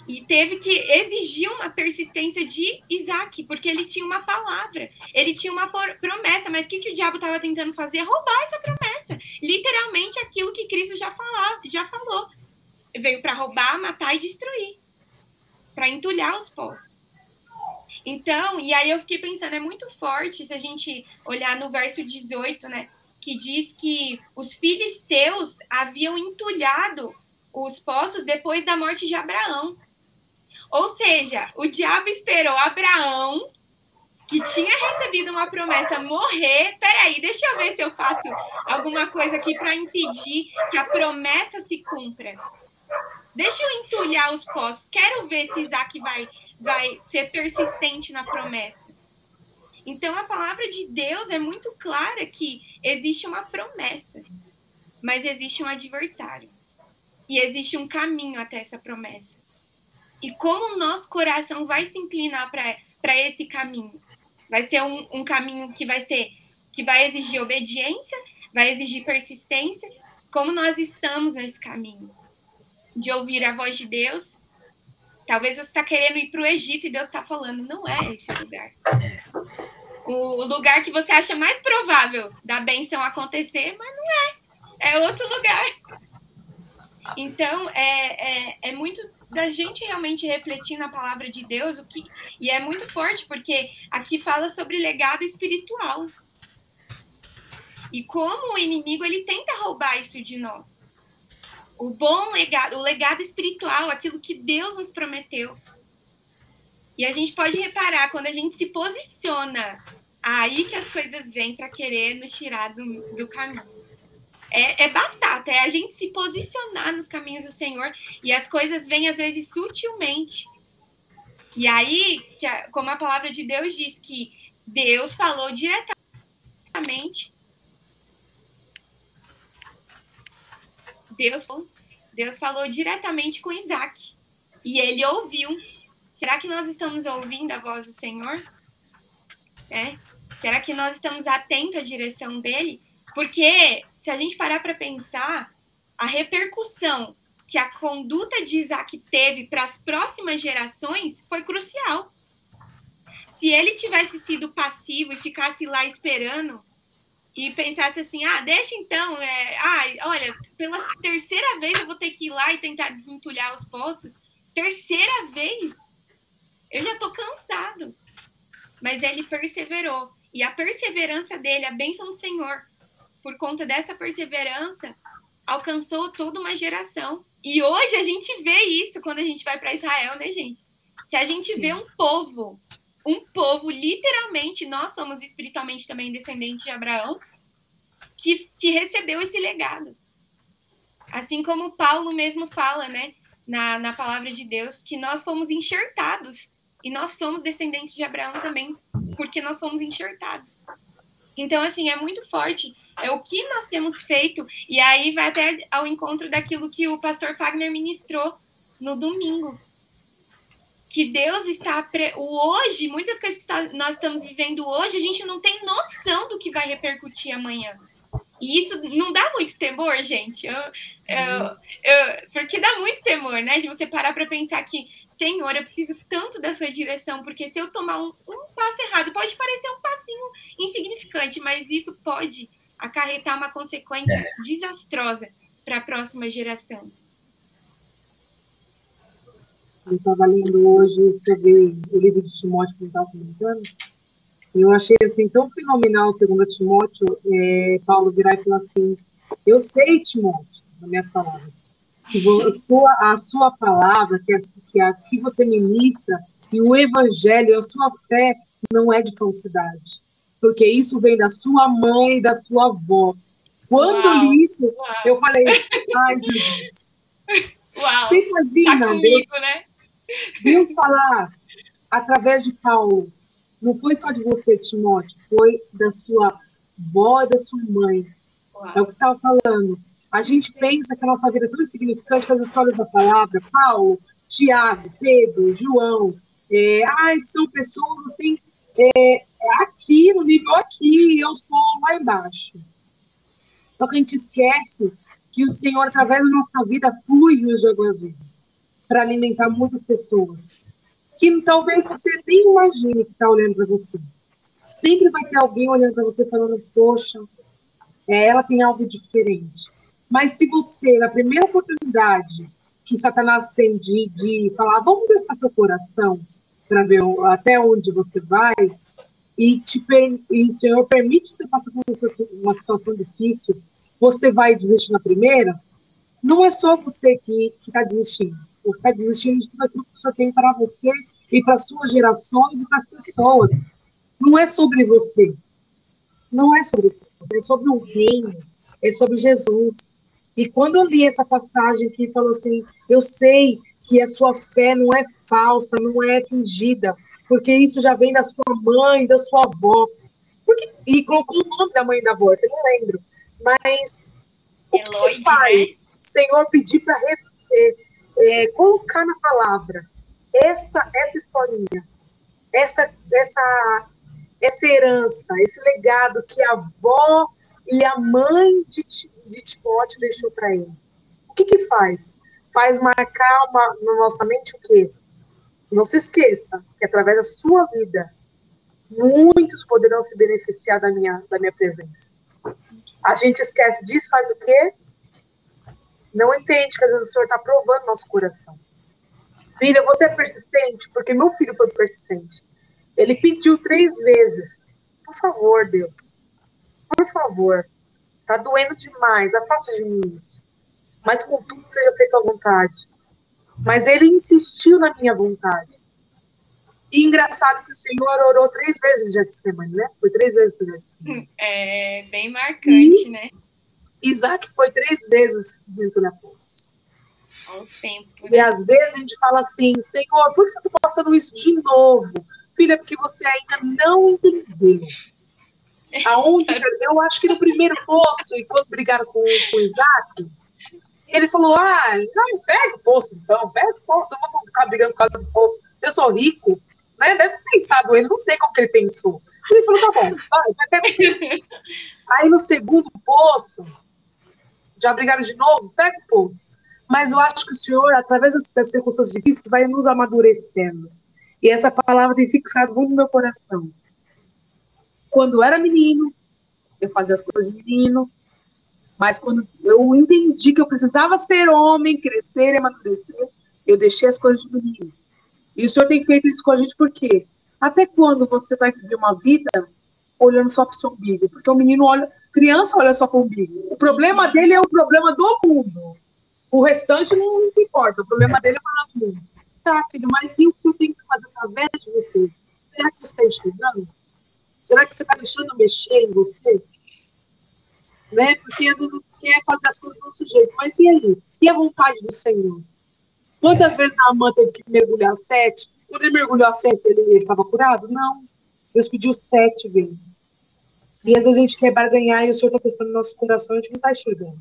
E teve que exigir uma persistência de Isaac, porque ele tinha uma palavra, ele tinha uma promessa, mas o que, que o diabo estava tentando fazer? Roubar essa promessa. Literalmente aquilo que Cristo já, falou, já falou. Veio para roubar, matar e destruir para entulhar os poços. Então, e aí eu fiquei pensando, é muito forte se a gente olhar no verso 18, né? Que diz que os filisteus haviam entulhado os poços depois da morte de Abraão. Ou seja, o diabo esperou Abraão, que tinha recebido uma promessa, morrer. Peraí, deixa eu ver se eu faço alguma coisa aqui para impedir que a promessa se cumpra. Deixa eu entulhar os poços. Quero ver se Isaac vai vai ser persistente na promessa. Então a palavra de Deus é muito clara que existe uma promessa, mas existe um adversário. E existe um caminho até essa promessa. E como o nosso coração vai se inclinar para esse caminho? Vai ser um, um caminho que vai ser que vai exigir obediência, vai exigir persistência. Como nós estamos nesse caminho? De ouvir a voz de Deus Talvez você está querendo ir para o Egito e Deus está falando, não é esse lugar. O lugar que você acha mais provável da benção acontecer, mas não é. É outro lugar. Então, é, é, é muito da gente realmente refletir na palavra de Deus, o que e é muito forte, porque aqui fala sobre legado espiritual. E como o inimigo ele tenta roubar isso de nós o bom legado, o legado espiritual, aquilo que Deus nos prometeu. E a gente pode reparar quando a gente se posiciona, aí que as coisas vêm para querer nos tirar do, do caminho. É, é, batata, é a gente se posicionar nos caminhos do Senhor e as coisas vêm às vezes sutilmente. E aí, a, como a palavra de Deus diz que Deus falou diretamente Deus, Deus falou diretamente com Isaac e ele ouviu. Será que nós estamos ouvindo a voz do Senhor? É? Será que nós estamos atentos à direção dele? Porque se a gente parar para pensar, a repercussão que a conduta de Isaac teve para as próximas gerações foi crucial. Se ele tivesse sido passivo e ficasse lá esperando e pensasse assim, ah, deixa então, é, ah, olha, pela terceira vez eu vou ter que ir lá e tentar desentulhar os poços, terceira vez, eu já tô cansado. Mas ele perseverou. E a perseverança dele, a bênção do Senhor, por conta dessa perseverança, alcançou toda uma geração. E hoje a gente vê isso quando a gente vai para Israel, né, gente? Que a gente Sim. vê um povo, um povo, literalmente, nós somos espiritualmente também descendentes de Abraão, que, que recebeu esse legado. Assim como Paulo mesmo fala, né, na, na palavra de Deus, que nós fomos enxertados e nós somos descendentes de Abraão também, porque nós fomos enxertados. Então, assim, é muito forte. É o que nós temos feito. E aí vai até ao encontro daquilo que o pastor Fagner ministrou no domingo. Que Deus está. Pre... O hoje, muitas coisas que nós estamos vivendo hoje, a gente não tem noção do que vai repercutir amanhã. E isso não dá muito temor, gente. Eu, eu, eu, porque dá muito temor, né? De você parar para pensar que Senhor, eu preciso tanto da sua direção, porque se eu tomar um, um passo errado, pode parecer um passinho insignificante, mas isso pode acarretar uma consequência é. desastrosa para a próxima geração. Eu estava lendo hoje sobre o livro de Timóteo que estava comentando. Eu achei assim tão fenomenal, segundo Timóteo, é, Paulo virar e falar assim: Eu sei, Timóteo, nas minhas palavras, que a sua, a sua palavra, que, a, que a que você ministra, e o evangelho, a sua fé, não é de falsidade. Porque isso vem da sua mãe e da sua avó. Quando Uau. li isso, Uau. eu falei, ai, Jesus. Uau. Você imagina tá comigo, Deus, né? Deus falar através de Paulo, não foi só de você, Timóteo, foi da sua avó e da sua mãe. Uau. É o que você estava falando. A gente pensa que a nossa vida é tão insignificante que as histórias da palavra, Paulo, Tiago, Pedro, João, é, ai, são pessoas assim, é, é aqui, no nível aqui, eu sou lá embaixo. Só que a gente esquece que o Senhor, através da nossa vida, flui rios de águas vivas para alimentar muitas pessoas que talvez você nem imagine que está olhando para você. Sempre vai ter alguém olhando para você falando, poxa, é, ela tem algo diferente. Mas se você, na primeira oportunidade que Satanás tem de, de falar, vamos testar seu coração para ver até onde você vai, e, te, e o Senhor permite você passe por uma situação difícil, você vai desistir na primeira, não é só você que está desistindo. Você está desistindo de tudo aquilo que o Senhor tem para você e para suas gerações e para as pessoas. Não é sobre você. Não é sobre você, é sobre o reino, é sobre Jesus. E quando eu li essa passagem que falou assim, eu sei que a sua fé não é falsa, não é fingida, porque isso já vem da sua mãe, da sua avó. Porque, e colocou o nome da mãe e da avó, que eu não lembro. Mas o que, que faz? Né? Senhor pedir para é, é, colocar na palavra essa essa historinha, essa essa essa herança, esse legado que a avó e a mãe de, de Timóteo deixou para ele. O que que faz? Faz marcar uma, na nossa mente o quê? Não se esqueça que através da sua vida, muitos poderão se beneficiar da minha, da minha presença. A gente esquece disso, faz o quê? Não entende que às vezes o Senhor está provando nosso coração. Filha, você é persistente? Porque meu filho foi persistente. Ele pediu três vezes. Por favor, Deus. Por favor. Tá doendo demais, afasta de mim isso. Mas contudo seja feito à vontade. Mas ele insistiu na minha vontade. E engraçado que o Senhor orou três vezes no Getsemane, né? Foi três vezes para o Getsemane. É bem marcante, e né? Isaac foi três vezes desentulhar poços. O tempo. Né? E às vezes a gente fala assim, Senhor, por que eu tô passando isso de novo? Filha, porque você ainda não entendeu. Aonde, eu acho que no primeiro poço, e quando brigaram com, com o Isaac, ele falou: ah, não, pega o poço então, pega o poço, eu vou ficar brigando por causa do poço, eu sou rico. Né? Deve ter pensado ele, não sei como que ele pensou. Ele falou, tá bom, vai, pega o poço. Aí no segundo poço, já brigaram de novo, pega o poço. Mas eu acho que o Senhor, através das circunstâncias difíceis, vai nos amadurecendo. E essa palavra tem fixado muito no meu coração. Quando era menino, eu fazia as coisas de menino, mas quando eu entendi que eu precisava ser homem, crescer amadurecer, eu deixei as coisas de menino. E o Senhor tem feito isso com a gente por quê? Até quando você vai viver uma vida olhando só para o seu umbigo? Porque o menino olha, criança olha só para o umbigo. O problema dele é o problema do mundo. O restante não se importa. O problema dele é o mundo. Tá, filho, mas e o que eu tenho que fazer através de você? Será que você está enxergando? Será que você está deixando mexer em você? Né? Porque às vezes você quer fazer as coisas do nosso jeito. Mas e aí? E a vontade do Senhor? Quantas vezes Naamã teve que mergulhar sete? Quando ele mergulhou a sete, ele estava curado? Não. Deus pediu sete vezes. E às vezes a gente quer barganhar e o Senhor está testando nosso coração e a gente não está enxergando.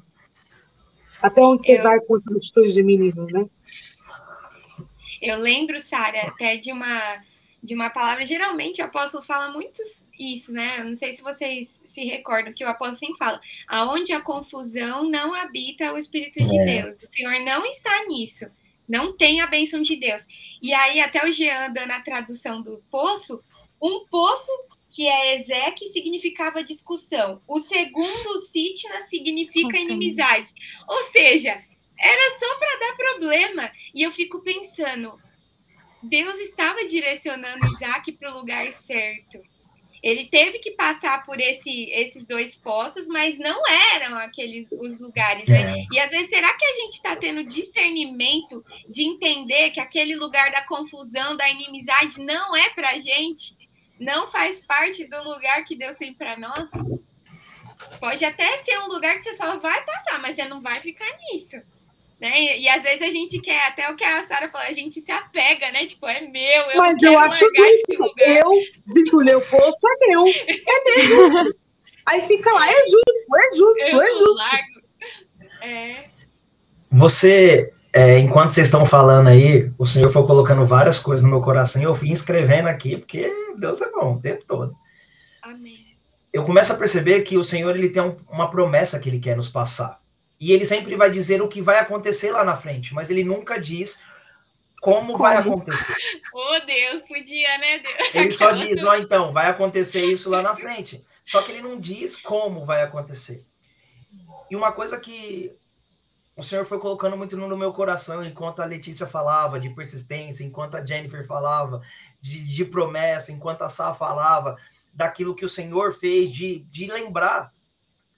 Até onde você eu... vai com essas atitudes de menino, né? Eu lembro, Sara, até de uma de uma palavra. Geralmente o apóstolo fala muito isso, né? Não sei se vocês se recordam que o apóstolo sempre fala: aonde a confusão não habita o Espírito de é. Deus. O Senhor não está nisso. Não tem a bênção de Deus. E aí, até o Jean dando a tradução do poço, um poço que é Ezeque significava discussão. O segundo, Sitna, significa inimizade. Ou seja, era só para dar problema. E eu fico pensando, Deus estava direcionando Isaac para o lugar certo. Ele teve que passar por esse, esses dois poços, mas não eram aqueles os lugares, né? E às vezes, será que a gente está tendo discernimento de entender que aquele lugar da confusão, da inimizade, não é para gente? Não faz parte do lugar que Deus tem para nós? Pode até ser um lugar que você só vai passar, mas você não vai ficar nisso. Né? E, e, às vezes a gente quer, até o que a Sara falou, a gente se apega, né? Tipo, é meu. Eu Mas eu acho justo. Eu desentulhei o poço, é meu. É meu. Aí fica lá, é justo, é justo, eu é justo. Largo. É. Você, é, enquanto vocês estão falando aí, o Senhor foi colocando várias coisas no meu coração e eu fui escrevendo aqui, porque Deus é bom o tempo todo. Amém. Eu começo a perceber que o Senhor ele tem um, uma promessa que ele quer nos passar. E ele sempre vai dizer o que vai acontecer lá na frente, mas ele nunca diz como, como? vai acontecer. Oh, Deus, podia, né, Deus? Ele só diz, ó, oh, então, vai acontecer isso lá na frente. Só que ele não diz como vai acontecer. E uma coisa que o Senhor foi colocando muito no meu coração, enquanto a Letícia falava de persistência, enquanto a Jennifer falava de, de promessa, enquanto a Sá falava daquilo que o Senhor fez, de, de lembrar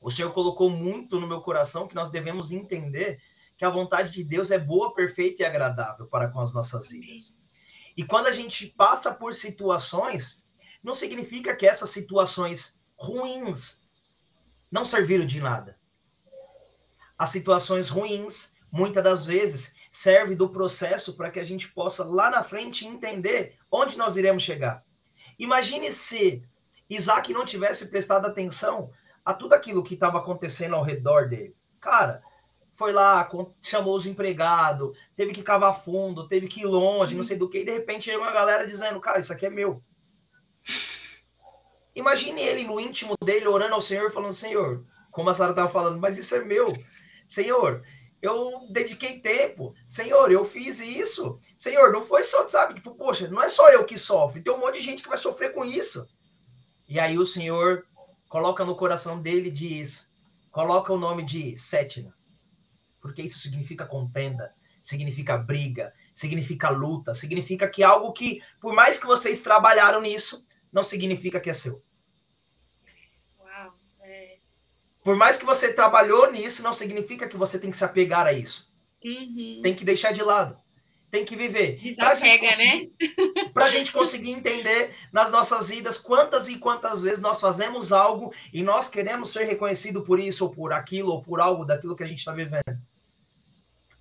o Senhor colocou muito no meu coração que nós devemos entender que a vontade de Deus é boa, perfeita e agradável para com as nossas vidas. E quando a gente passa por situações, não significa que essas situações ruins não serviram de nada. As situações ruins, muitas das vezes, servem do processo para que a gente possa lá na frente entender onde nós iremos chegar. Imagine se Isaac não tivesse prestado atenção a tudo aquilo que estava acontecendo ao redor dele. Cara, foi lá, chamou os empregados, teve que cavar fundo, teve que ir longe, não sei do que, e de repente chegou uma galera dizendo, cara, isso aqui é meu. Imagine ele no íntimo dele orando ao Senhor, falando, Senhor, como a Sara estava falando, mas isso é meu. Senhor, eu dediquei tempo. Senhor, eu fiz isso. Senhor, não foi só, sabe? Tipo, poxa, não é só eu que sofre, tem um monte de gente que vai sofrer com isso. E aí o Senhor coloca no coração dele diz, coloca o nome de Sétina, porque isso significa contenda, significa briga, significa luta, significa que algo que, por mais que vocês trabalharam nisso, não significa que é seu. Uau, é... Por mais que você trabalhou nisso, não significa que você tem que se apegar a isso. Uhum. Tem que deixar de lado tem que viver. Desapega, né? Para a gente conseguir entender nas nossas vidas quantas e quantas vezes nós fazemos algo e nós queremos ser reconhecido por isso, ou por aquilo, ou por algo daquilo que a gente está vivendo.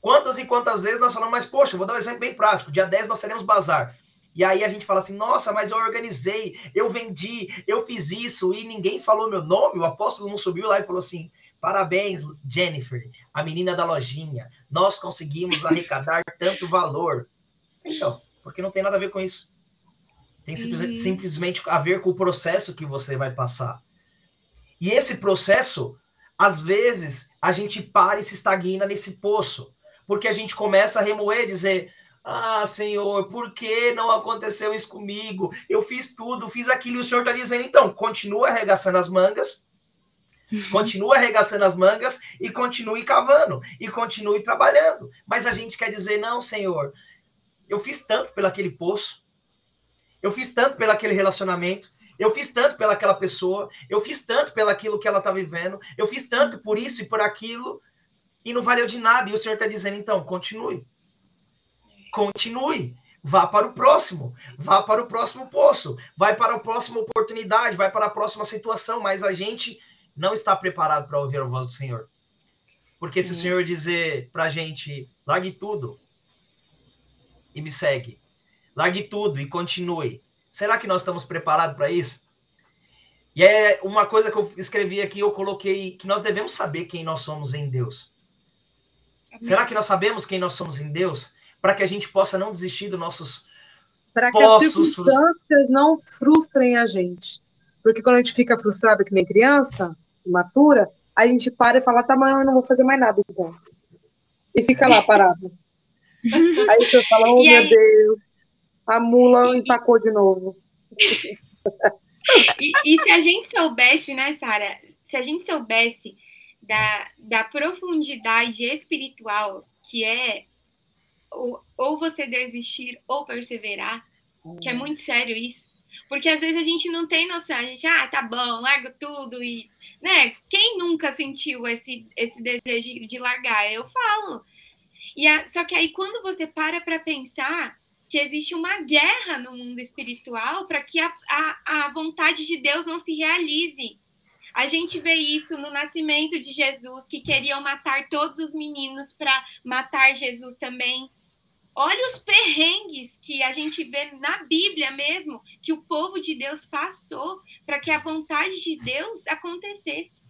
Quantas e quantas vezes nós falamos, mas poxa, vou dar um exemplo bem prático. Dia 10 nós teremos bazar. E aí a gente fala assim: nossa, mas eu organizei, eu vendi, eu fiz isso e ninguém falou meu nome. O apóstolo não subiu lá e falou assim: Parabéns, Jennifer, a menina da lojinha. Nós conseguimos arrecadar tanto valor. Então, porque não tem nada a ver com isso. Tem simplesmente, uhum. simplesmente a ver com o processo que você vai passar. E esse processo, às vezes, a gente para e se estagna nesse poço. Porque a gente começa a remoer, dizer: Ah, Senhor, por que não aconteceu isso comigo? Eu fiz tudo, fiz aquilo, e o Senhor está dizendo: então, continua arregaçando as mangas, Continue arregaçando as mangas e continue cavando e continue trabalhando. Mas a gente quer dizer, não, Senhor, eu fiz tanto pelo aquele poço, eu fiz tanto pelo aquele relacionamento, eu fiz tanto pelaquela pessoa, eu fiz tanto pelo aquilo que ela está vivendo, eu fiz tanto por isso e por aquilo, e não valeu de nada. E o Senhor está dizendo, então, continue. Continue. Vá para o próximo, vá para o próximo poço, vai para a próxima oportunidade, vai para a próxima situação, mas a gente não está preparado para ouvir a voz do Senhor. Porque se o Senhor dizer para a gente, largue tudo e me segue, largue tudo e continue, será que nós estamos preparados para isso? E é uma coisa que eu escrevi aqui, eu coloquei que nós devemos saber quem nós somos em Deus. Amém. Será que nós sabemos quem nós somos em Deus? Para que a gente possa não desistir dos nossos Para que as circunstâncias não frustrem a gente. Porque quando a gente fica frustrado que nem criança, imatura, a gente para e fala, tá, mas eu não vou fazer mais nada, então. E fica lá parado. aí você fala, oh e meu aí... Deus, a mula e... empacou de novo. e, e se a gente soubesse, né, Sara? Se a gente soubesse da, da profundidade espiritual que é ou, ou você desistir ou perseverar, que é hum. muito sério isso. Porque às vezes a gente não tem noção, a gente, ah, tá bom, largo tudo e, né? Quem nunca sentiu esse, esse desejo de largar? Eu falo. E a, só que aí quando você para para pensar que existe uma guerra no mundo espiritual para que a, a, a vontade de Deus não se realize. A gente vê isso no nascimento de Jesus, que queriam matar todos os meninos para matar Jesus também. Olha os perrengues que a gente vê na Bíblia mesmo, que o povo de Deus passou para que a vontade de Deus acontecesse.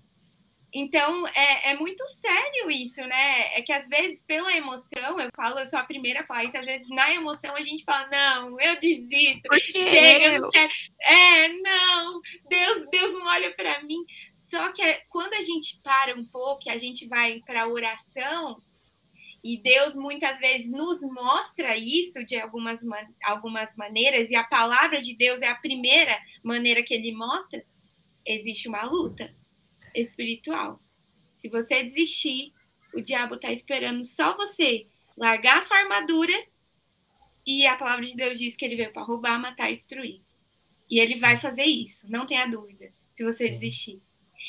Então, é, é, muito sério isso, né? É que às vezes, pela emoção, eu falo, eu sou a primeira a falar isso, às vezes na emoção a gente fala, não, eu desisto, chega, eu não quero. É, não, Deus, Deus não olha para mim. Só que é, quando a gente para um pouco, a gente vai para a oração, e Deus muitas vezes nos mostra isso de algumas, algumas maneiras, e a palavra de Deus é a primeira maneira que ele mostra. Existe uma luta espiritual. Se você desistir, o diabo está esperando só você largar a sua armadura, e a palavra de Deus diz que ele veio para roubar, matar e destruir. E ele vai fazer isso, não tenha dúvida, se você desistir.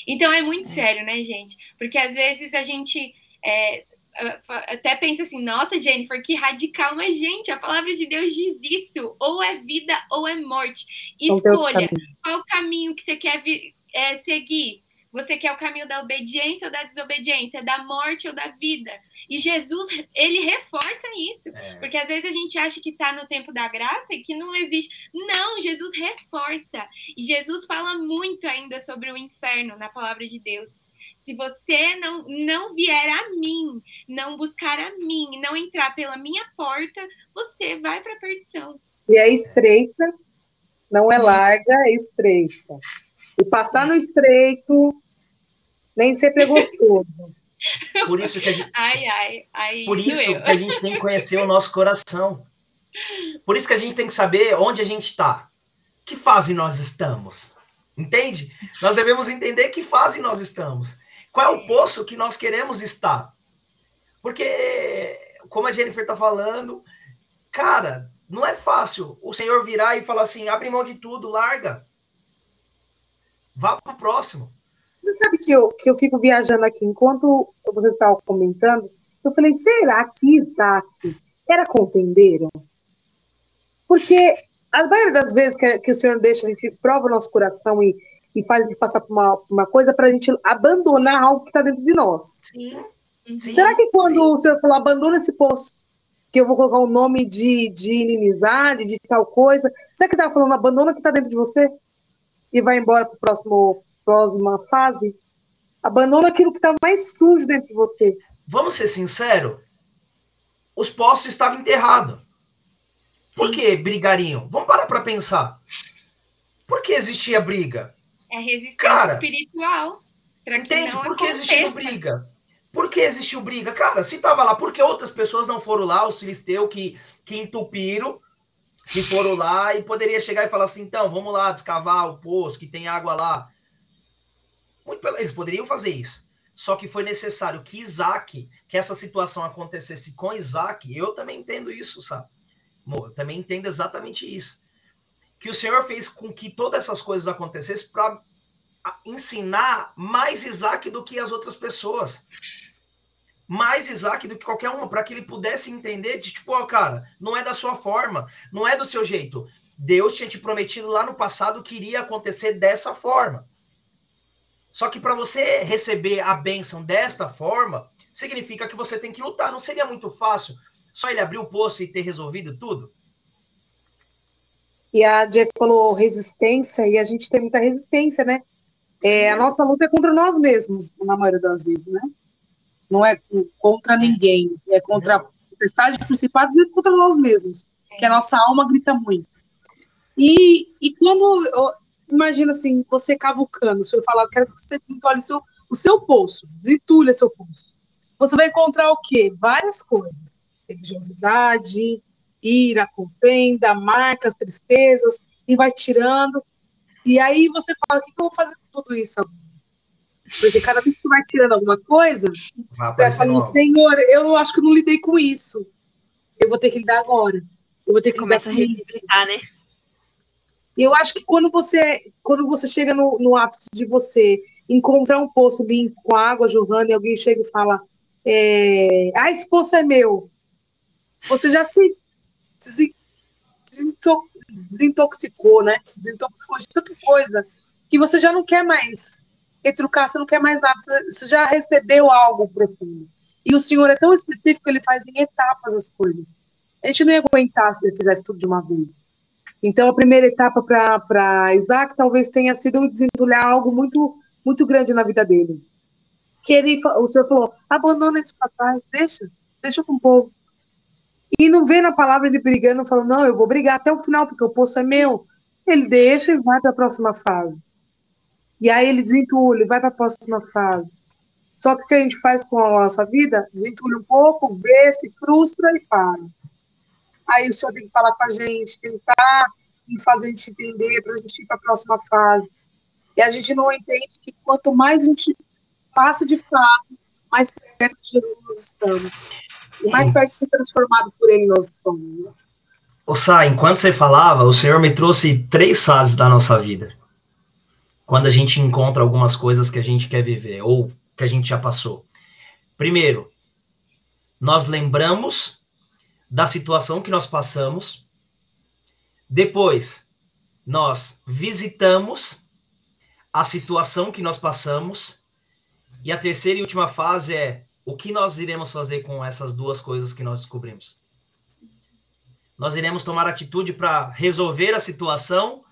Então é muito sério, né, gente? Porque às vezes a gente é, até pensa assim, nossa, Jennifer, que radical, mas, gente, a palavra de Deus diz isso: ou é vida ou é morte. Escolha qual o caminho que você quer é, seguir. Você quer o caminho da obediência ou da desobediência, da morte ou da vida? E Jesus, ele reforça isso. É. Porque às vezes a gente acha que está no tempo da graça e que não existe. Não, Jesus reforça. E Jesus fala muito ainda sobre o inferno na palavra de Deus. Se você não, não vier a mim, não buscar a mim, não entrar pela minha porta, você vai para a perdição. E é estreita, não é larga, é estreita. E passar no estreito nem sempre é gostoso. Por isso que a gente, ai, ai, ai, por isso que a gente tem que conhecer o nosso coração. Por isso que a gente tem que saber onde a gente está. Que fase nós estamos? Entende? Nós devemos entender que fase nós estamos. Qual é o poço que nós queremos estar? Porque, como a Jennifer está falando, cara, não é fácil o Senhor virar e falar assim: abre mão de tudo, larga. Vá para o próximo. Você sabe que eu, que eu fico viajando aqui, enquanto você estava comentando, eu falei, será que Isaac era contendeiro? Porque a maioria das vezes que, que o Senhor deixa, a gente prova o nosso coração e, e faz a gente passar por uma, uma coisa para a gente abandonar algo que está dentro de nós. Sim. Sim. Será que quando Sim. o Senhor falou, abandona esse poço, que eu vou colocar um nome de, de inimizade, de tal coisa, será que estava falando, abandona o que está dentro de você? E vai embora para o próximo próxima fase, abandona aquilo que está mais sujo dentro de você. Vamos ser sinceros? Os poços estavam enterrados. Por que brigariam? Vamos parar para pensar. Por que existia briga? É resistência Cara, espiritual. Entende? Por que existiu briga? Por que existiu briga? Cara, se tava lá, por que outras pessoas não foram lá, os filisteus que, que entupiram, que foram lá e poderia chegar e falar assim, então, vamos lá descavar o poço, que tem água lá. Muito, eles poderiam fazer isso. Só que foi necessário que Isaac, que essa situação acontecesse com Isaac, eu também entendo isso, sabe? Eu também entendo exatamente isso. Que o Senhor fez com que todas essas coisas acontecessem para ensinar mais Isaac do que as outras pessoas. Mais Isaac do que qualquer uma, para que ele pudesse entender de tipo, ó, cara, não é da sua forma, não é do seu jeito. Deus tinha te prometido lá no passado que iria acontecer dessa forma. Só que para você receber a bênção desta forma, significa que você tem que lutar. Não seria muito fácil só ele abrir o poço e ter resolvido tudo? E a Jeff falou resistência, e a gente tem muita resistência, né? É, a nossa luta é contra nós mesmos, na maioria das vezes, né? Não é contra ninguém, é contra a potestade principados e contra nós mesmos, que a nossa alma grita muito. E, e quando, imagina assim, você cavucando, o senhor fala, quero que você desentule seu, o seu poço, desentulha seu poço. Você vai encontrar o quê? Várias coisas. Religiosidade, ira, contenda, marcas, tristezas, e vai tirando. E aí você fala, o que, que eu vou fazer com tudo isso Porque cada vez que você vai tirando alguma coisa, vai você vai falando, Senhor, eu acho que eu não lidei com isso. Eu vou ter que lidar agora. Eu vou ter que Começa a revisitar, né? Eu acho que quando você, quando você chega no, no ápice de você encontrar um poço limpo com água jorrando e alguém chega e fala, é, ah, esse poço é meu, você já se desintoxicou, né? Desintoxicou de tanta coisa que você já não quer mais retrucar, você não quer mais nada, você já recebeu algo profundo. E o Senhor é tão específico, ele faz em etapas as coisas. A gente não ia aguentar se ele fizesse tudo de uma vez. Então, a primeira etapa para Isaac talvez tenha sido desentulhar algo muito, muito grande na vida dele. Que ele, o Senhor falou: abandona isso para trás, deixa, deixa com o povo. E não vê na palavra ele brigando, falando: não, eu vou brigar até o final, porque o poço é meu. Ele deixa e vai para a próxima fase. E aí ele desentulha, vai para a próxima fase. Só que o que a gente faz com a nossa vida? Desentulha um pouco, vê, se frustra e para. Aí o senhor tem que falar com a gente, tentar fazer a gente entender para a gente ir para a próxima fase. E a gente não entende que quanto mais a gente passa de fase, mais perto de Jesus nós estamos. E mais perto de ser transformado por Ele nós somos. O Sá, enquanto você falava, o Senhor me trouxe três fases da nossa vida. Quando a gente encontra algumas coisas que a gente quer viver, ou que a gente já passou. Primeiro, nós lembramos da situação que nós passamos. Depois, nós visitamos a situação que nós passamos. E a terceira e última fase é o que nós iremos fazer com essas duas coisas que nós descobrimos. Nós iremos tomar atitude para resolver a situação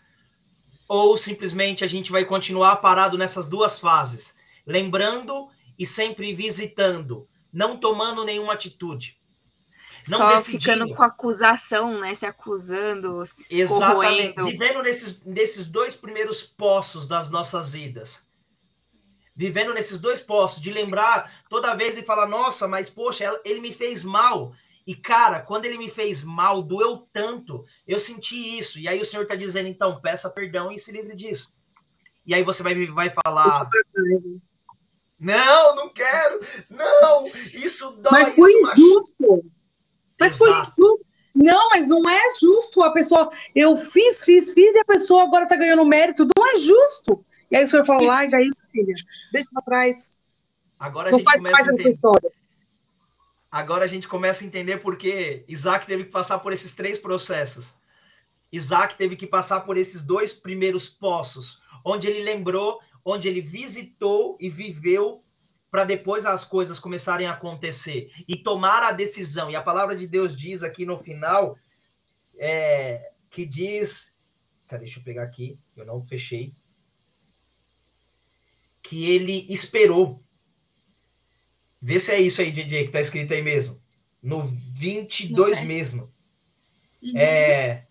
ou simplesmente a gente vai continuar parado nessas duas fases, lembrando e sempre visitando, não tomando nenhuma atitude. Não Só decidindo. ficando com acusação, né? Se acusando, se Exatamente. Corroendo. Vivendo nesses, nesses dois primeiros poços das nossas vidas. Vivendo nesses dois poços, de lembrar toda vez e falar, nossa, mas poxa, ele me fez mal. E, cara, quando ele me fez mal, doeu tanto, eu senti isso. E aí o Senhor está dizendo, então, peça perdão e se livre disso. E aí você vai, vai falar. Não, não quero. Não, isso dói. Mas foi injusto. Mas Exato. foi injusto. Não, mas não é justo a pessoa. Eu fiz, fiz, fiz e a pessoa agora tá ganhando mérito. Não é justo. E aí o senhor falou, ai, daí isso, filha. Deixa pra trás. Agora não faz parte da sua história. Agora a gente começa a entender porque Isaac teve que passar por esses três processos. Isaac teve que passar por esses dois primeiros poços, onde ele lembrou, onde ele visitou e viveu para depois as coisas começarem a acontecer e tomar a decisão. E a palavra de Deus diz aqui no final, é, que diz. Deixa eu pegar aqui, eu não fechei. Que ele esperou. Vê se é isso aí, DJ, que tá escrito aí mesmo. No 22 mesmo. Uhum. É,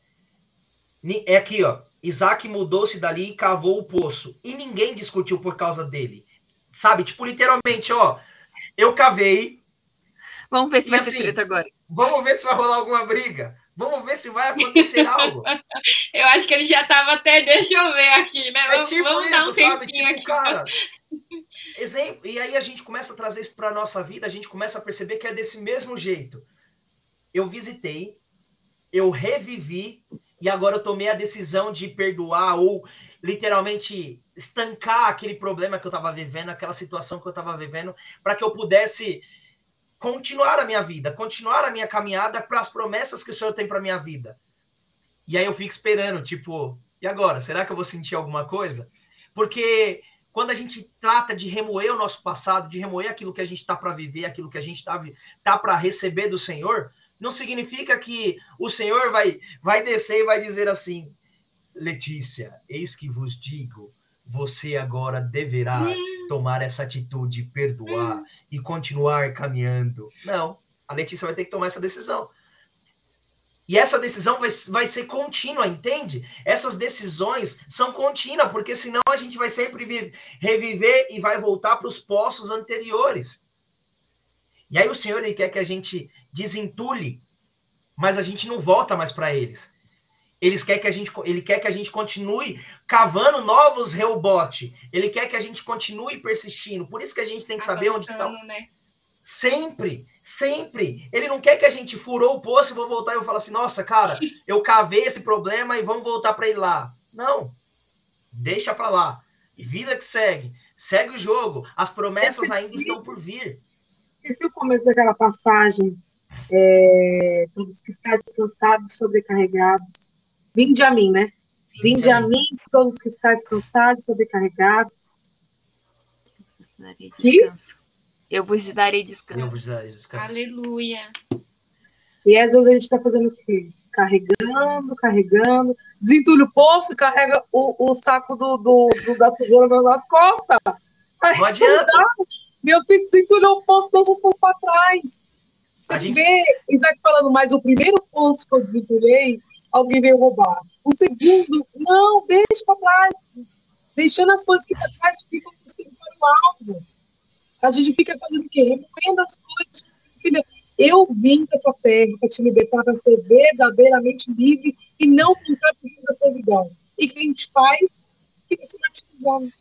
é aqui, ó. Isaac mudou-se dali e cavou o poço. E ninguém discutiu por causa dele. Sabe? Tipo, literalmente, ó. Eu cavei. Vamos ver se vai assim, ter treta agora. Vamos ver se vai rolar alguma briga. Vamos ver se vai acontecer algo. eu acho que ele já tava até, deixa eu ver aqui, né? É tipo vamos isso, um sabe? Tipo, aqui. cara. Exemplo, e aí a gente começa a trazer isso para nossa vida, a gente começa a perceber que é desse mesmo jeito. Eu visitei, eu revivi e agora eu tomei a decisão de perdoar ou literalmente estancar aquele problema que eu estava vivendo, aquela situação que eu estava vivendo, para que eu pudesse continuar a minha vida, continuar a minha caminhada para as promessas que o Senhor tem para minha vida. E aí eu fico esperando, tipo, e agora? Será que eu vou sentir alguma coisa? Porque quando a gente trata de remoer o nosso passado, de remoer aquilo que a gente está para viver, aquilo que a gente está tá para receber do Senhor, não significa que o Senhor vai, vai descer e vai dizer assim: Letícia, eis que vos digo, você agora deverá hum. tomar essa atitude, perdoar hum. e continuar caminhando. Não, a Letícia vai ter que tomar essa decisão. E essa decisão vai, vai ser contínua, entende? Essas decisões são contínuas, porque senão a gente vai sempre reviver e vai voltar para os poços anteriores. E aí o Senhor ele quer que a gente desentule, mas a gente não volta mais para eles. Eles quer que a gente, ele quer que a gente continue cavando novos rebote. Ele quer que a gente continue persistindo. Por isso que a gente tem que saber onde está. Né? Sempre, sempre. Ele não quer que a gente furou o poço e vou voltar e eu falo assim: "Nossa, cara, eu cavei esse problema e vamos voltar para ir lá". Não. Deixa para lá. Vida que segue. Segue o jogo. As promessas ainda estão por vir. Esse é o começo daquela passagem é, todos que estáis cansados, sobrecarregados. Vinde a mim, né? Vinde a mim, todos que estáis cansados, sobrecarregados. Eu vos darei descanso. Eu vos darei descanso. Aleluia. E às vezes a gente está fazendo o quê? Carregando, carregando. Desentulha o poço e carrega o, o saco do, do, do da sujeira nas costas. Não adianta. Meu filho desentulhou o poço, deixa as coisas para trás. Você a gente... vê Isaac falando, mas o primeiro poço que eu desentulhei, alguém veio roubar. O segundo, não, deixa para trás. Deixando as coisas que para trás ficam para o alvo. A gente fica fazendo o quê? Remoendo as coisas. Filha, eu vim dessa terra para te libertar, para ser verdadeiramente livre e não voltar para o da servidão. E o que a gente faz? Fica se martirizando.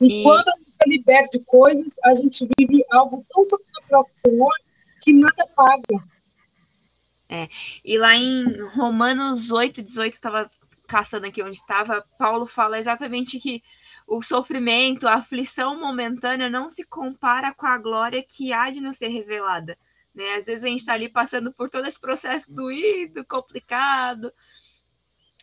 E, e, quando a gente é liberta de coisas, a gente vive algo tão sobrenatural para o Senhor que nada paga. É. E lá em Romanos 8, 18, estava caçando aqui onde estava, Paulo fala exatamente que o sofrimento, a aflição momentânea não se compara com a glória que há de nos ser revelada. Né? Às vezes a gente está ali passando por todo esse processo doído, complicado,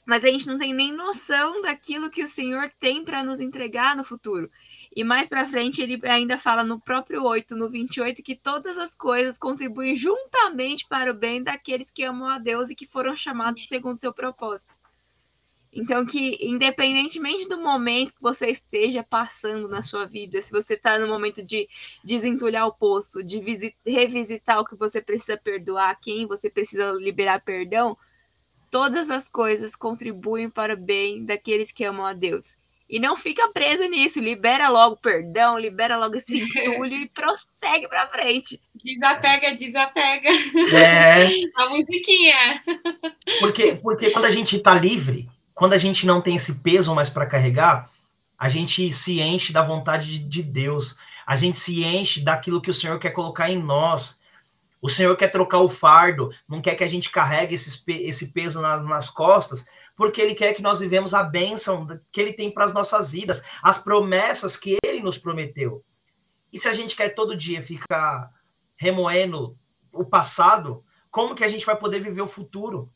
mas a gente não tem nem noção daquilo que o Senhor tem para nos entregar no futuro. E mais para frente ele ainda fala no próprio 8, no 28, que todas as coisas contribuem juntamente para o bem daqueles que amam a Deus e que foram chamados segundo seu propósito. Então, que independentemente do momento que você esteja passando na sua vida, se você está no momento de desentulhar o poço, de revisitar o que você precisa perdoar, quem você precisa liberar perdão, todas as coisas contribuem para o bem daqueles que amam a Deus. E não fica presa nisso, libera logo perdão, libera logo esse entulho e prossegue para frente. Desapega, desapega. É. A musiquinha. Porque, porque quando a gente está livre, quando a gente não tem esse peso mais para carregar, a gente se enche da vontade de, de Deus. A gente se enche daquilo que o Senhor quer colocar em nós. O Senhor quer trocar o fardo, não quer que a gente carregue esse, peso nas, nas costas, porque Ele quer que nós vivemos a bênção que Ele tem para as nossas vidas, as promessas que Ele nos prometeu. E se a gente quer todo dia ficar remoendo o passado, como que a gente vai poder viver o futuro?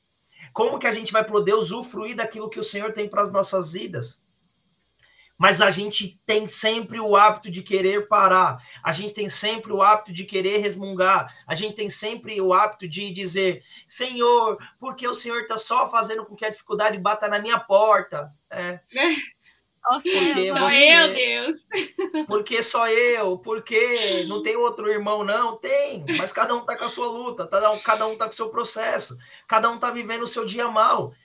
Como que a gente vai poder usufruir daquilo que o Senhor tem para as nossas vidas? Mas a gente tem sempre o hábito de querer parar, a gente tem sempre o hábito de querer resmungar, a gente tem sempre o hábito de dizer: Senhor, porque o Senhor está só fazendo com que a dificuldade bata na minha porta? É. Oh, sou você... eu, Deus. Porque só eu? Porque não tem outro irmão, não? Tem, mas cada um tá com a sua luta, cada um tá com o seu processo, cada um tá vivendo o seu dia mal.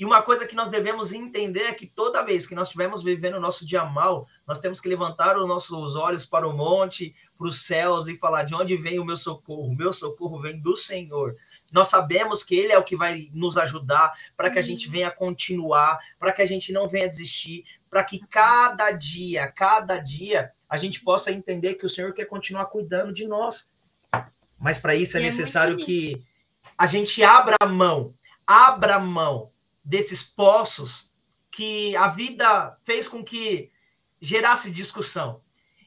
E uma coisa que nós devemos entender é que toda vez que nós estivermos vivendo o nosso dia mal, nós temos que levantar os nossos olhos para o monte, para os céus e falar de onde vem o meu socorro. O meu socorro vem do Senhor. Nós sabemos que Ele é o que vai nos ajudar para que a gente venha continuar, para que a gente não venha desistir, para que cada dia, cada dia, a gente possa entender que o Senhor quer continuar cuidando de nós. Mas para isso é, é necessário que a gente abra mão, abra mão desses poços que a vida fez com que gerasse discussão.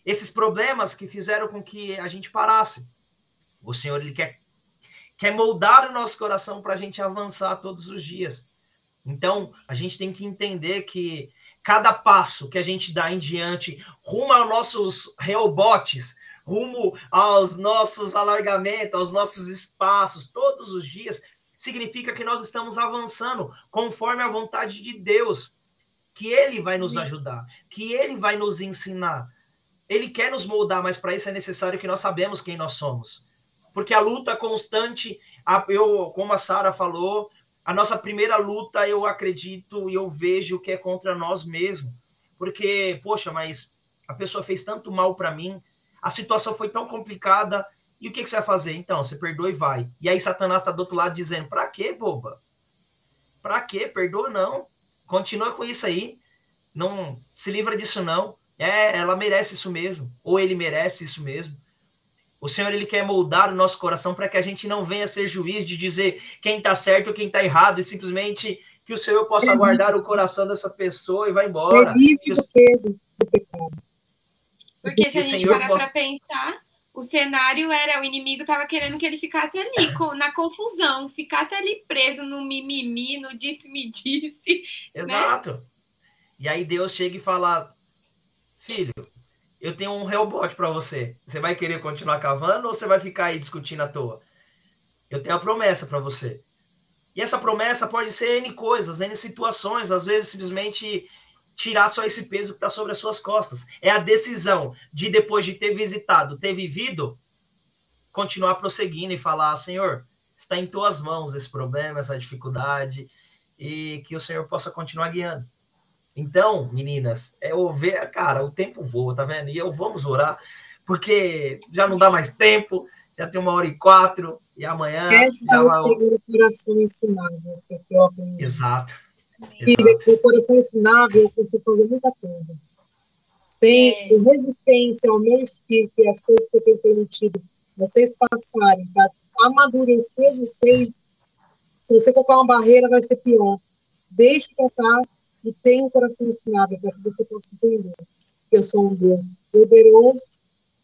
Esses problemas que fizeram com que a gente parasse. O Senhor ele quer quer moldar o nosso coração para a gente avançar todos os dias. Então, a gente tem que entender que cada passo que a gente dá em diante, rumo aos nossos reobotes, rumo aos nossos alargamentos, aos nossos espaços, todos os dias, significa que nós estamos avançando conforme a vontade de Deus, que Ele vai nos ajudar, que Ele vai nos ensinar. Ele quer nos moldar, mas para isso é necessário que nós sabemos quem nós somos. Porque a luta constante, eu, como a Sara falou, a nossa primeira luta, eu acredito e eu vejo que é contra nós mesmos. Porque, poxa, mas a pessoa fez tanto mal para mim, a situação foi tão complicada, e o que, que, você vai fazer? Então, você perdoa e vai. E aí Satanás está do outro lado dizendo: para quê, boba? Para quê? Perdoa não. Continua com isso aí. Não se livra disso não. É, ela merece isso mesmo. Ou ele merece isso mesmo. O Senhor ele quer moldar o nosso coração para que a gente não venha ser juiz de dizer quem está certo ou quem está errado e simplesmente que o Senhor possa Ser guardar livre. o coração dessa pessoa e vai embora. Ser livre do peso do pecado. Porque se a gente parar possa... para pensar, o cenário era o inimigo estava querendo que ele ficasse ali na confusão, ficasse ali preso no mimimi, no disse-me-disse. Né? Exato. Né? E aí Deus chega e fala: Filho, eu tenho um rebote para você. Você vai querer continuar cavando ou você vai ficar aí discutindo à toa? Eu tenho a promessa para você. E essa promessa pode ser N coisas, N situações, às vezes simplesmente tirar só esse peso que está sobre as suas costas. É a decisão de, depois de ter visitado, ter vivido, continuar prosseguindo e falar: Senhor, está em tuas mãos esse problema, essa dificuldade, e que o Senhor possa continuar guiando. Então, meninas, é ver, cara, o tempo voa, tá vendo? E eu vamos orar, porque já não dá mais tempo, já tem uma hora e quatro, e amanhã. Esse é o segundo coração ensinado, aqui eu aprendi. Exato. E o coração ensinável, eu consigo fazer muita coisa. Sem é. resistência ao meu espírito e às coisas que eu tenho permitido vocês passarem para amadurecer vocês, se você colocar uma barreira, vai ser pior. Deixe tratar e tenha um coração ensinável para que você possa entender que eu sou um Deus poderoso,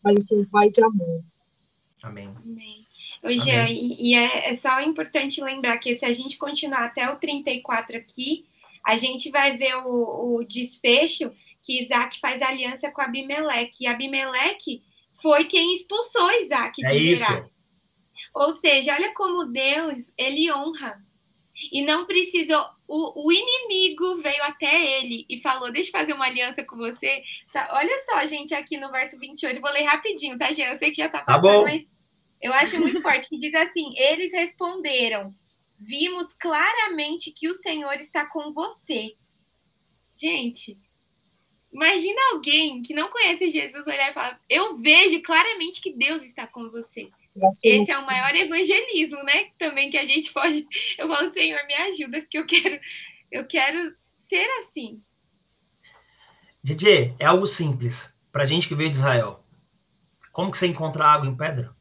mas eu sou um Pai de amor. Amém. Amém. Hoje, e, e é, é, só importante lembrar que se a gente continuar até o 34 aqui, a gente vai ver o, o desfecho que Isaac faz aliança com Abimeleque. E Abimeleque foi quem expulsou Isaac é de Gerar. Ou seja, olha como Deus, ele honra. E não precisou. O, o, inimigo veio até ele e falou: Deixa eu fazer uma aliança com você. Olha só, gente, aqui no verso 28. Vou ler rapidinho, tá, Jean? Eu sei que já tá passando, tá bom. mas eu acho muito forte que diz assim: Eles responderam: Vimos claramente que o Senhor está com você. Gente, imagina alguém que não conhece Jesus olhar e falar: Eu vejo claramente que Deus está com você. Esse é o maior evangelismo, né? Também que a gente pode. Eu falo, Senhor, me ajuda, porque eu quero, eu quero ser assim. DJ, é algo simples. Pra gente que veio de Israel. Como que você encontra água em pedra?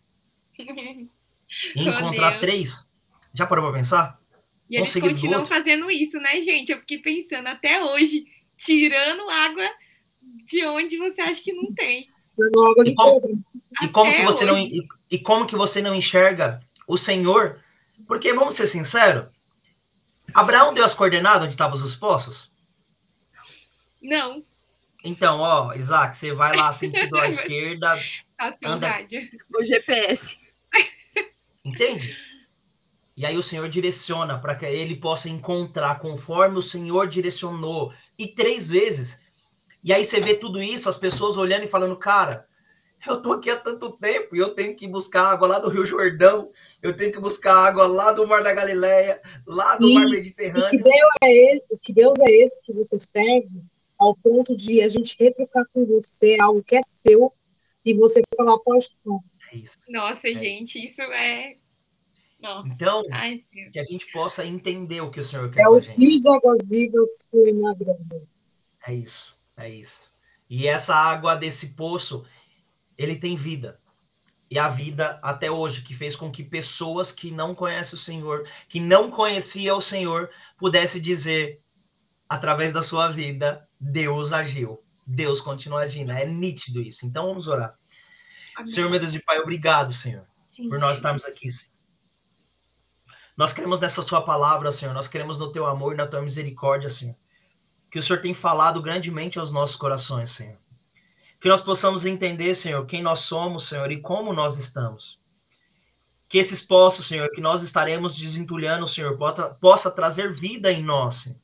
E encontrar três? Já parou pra pensar? E eles continuam fazendo isso, né, gente? Eu fiquei pensando até hoje, tirando água de onde você acha que não tem. E como, e como que você não e, e, como que você não enxerga o Senhor? Porque vamos ser sinceros, Abraão deu as coordenadas onde estavam os poços? Não. Então, ó, Isaac, você vai lá sentido à esquerda, anda o GPS. Entende? E aí o Senhor direciona para que ele possa encontrar conforme o Senhor direcionou. E três vezes E aí você vê tudo isso, as pessoas olhando e falando, cara, eu tô aqui há tanto tempo e eu tenho que buscar água lá do Rio Jordão, eu tenho que buscar água lá do Mar da Galileia, lá do e, Mar Mediterrâneo. que Deus, é esse, que Deus é esse que você serve ao ponto de a gente retrucar com você algo que é seu e você falar, pode ficar. É isso. Nossa, é gente, isso é. Nossa. Então, Ai, que a gente possa entender o que o Senhor quer. É os rios de águas vivas fluindo na Brasil. É isso, é isso. E essa água desse poço, ele tem vida. E a vida até hoje, que fez com que pessoas que não conhecem o Senhor, que não conheciam o Senhor, pudesse dizer, através da sua vida, Deus agiu. Deus continua agindo. É nítido isso. Então vamos orar. Amém. Senhor, meu Deus de Pai, obrigado, Senhor, Sim, por nós estarmos aqui, Senhor. Nós queremos nessa sua palavra, Senhor. Nós queremos no teu amor e na tua misericórdia, Senhor. Que o Senhor tem falado grandemente aos nossos corações, Senhor. Que nós possamos entender, Senhor, quem nós somos, Senhor, e como nós estamos. Que esses poços, Senhor, que nós estaremos desentulhando, Senhor, possa, trazer vida em nós, Senhor.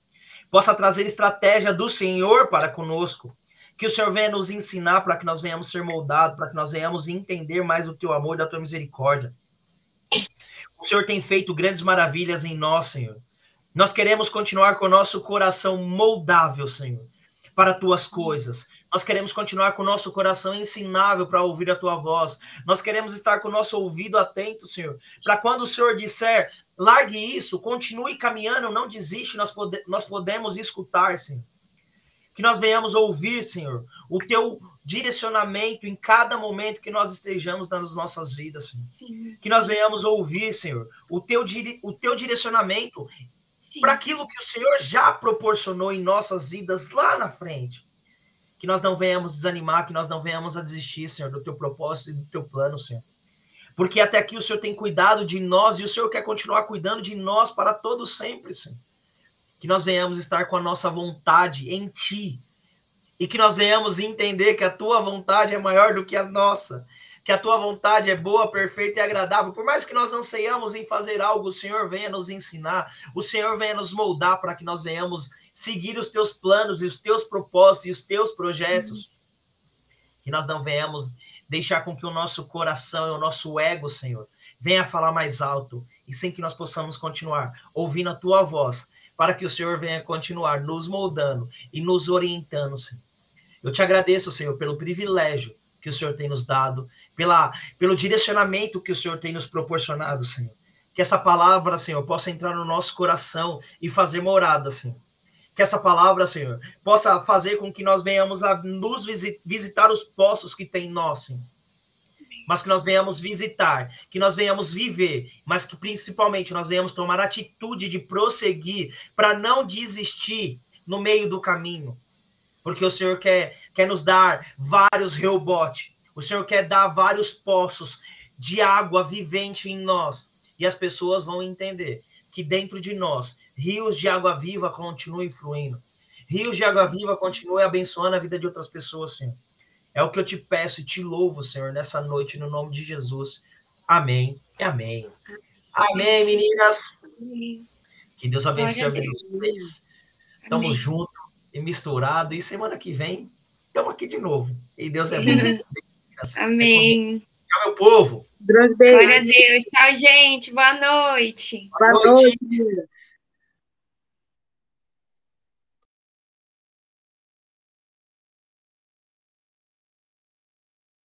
possa trazer estratégia do Senhor para conosco. Que o Senhor venha nos ensinar para que nós venhamos ser moldados, para que nós venhamos entender mais o teu amor e da tua misericórdia. O Senhor tem feito grandes maravilhas em nós, Senhor. Nós queremos continuar com o nosso coração moldável, Senhor, para tuas coisas. Nós queremos continuar com o nosso coração ensinável para ouvir a tua voz. Nós queremos estar com o nosso ouvido atento, Senhor, para quando o Senhor disser, largue isso, continue caminhando, não desiste, nós, pode, nós podemos escutar, Senhor. Que nós venhamos ouvir, Senhor, o teu direcionamento em cada momento que nós estejamos nas nossas vidas, Senhor. Sim. Que nós venhamos ouvir, Senhor, o teu, o teu direcionamento para aquilo que o Senhor já proporcionou em nossas vidas lá na frente. Que nós não venhamos desanimar, que nós não venhamos a desistir, Senhor, do teu propósito e do teu plano, Senhor. Porque até aqui o Senhor tem cuidado de nós e o Senhor quer continuar cuidando de nós para todos sempre, Senhor. Que nós venhamos estar com a nossa vontade em Ti e que nós venhamos entender que a Tua vontade é maior do que a nossa que a tua vontade é boa, perfeita e agradável. Por mais que nós anseiamos em fazer algo, o Senhor venha nos ensinar, o Senhor venha nos moldar para que nós venhamos seguir os teus planos e os teus propósitos e os teus projetos. Uhum. Que nós não venhamos deixar com que o nosso coração e o nosso ego, Senhor, venha falar mais alto e sem que nós possamos continuar ouvindo a tua voz, para que o Senhor venha continuar nos moldando e nos orientando, Senhor. Eu te agradeço, Senhor, pelo privilégio que o Senhor tem nos dado, pela, pelo direcionamento que o Senhor tem nos proporcionado, Senhor. Que essa palavra, Senhor, possa entrar no nosso coração e fazer morada, Senhor. Que essa palavra, Senhor, possa fazer com que nós venhamos a nos visitar os poços que tem em nós, Senhor. Mas que nós venhamos visitar, que nós venhamos viver, mas que principalmente nós venhamos tomar atitude de prosseguir para não desistir no meio do caminho. Porque o Senhor quer, quer nos dar vários rebotes, o Senhor quer dar vários poços de água vivente em nós, e as pessoas vão entender que dentro de nós, rios de água viva continuem fluindo, rios de água viva continuem abençoando a vida de outras pessoas, Senhor. É o que eu te peço e te louvo, Senhor, nessa noite, no nome de Jesus. Amém e amém. Amém, meninas. Que Deus abençoe a vida de vocês. Tamo junto e misturado. E semana que vem, estamos aqui de novo. E Deus é bom. Amém. Tchau, meu povo. Glória a Deus. Tchau, gente. Boa noite. Boa, Boa noite. noite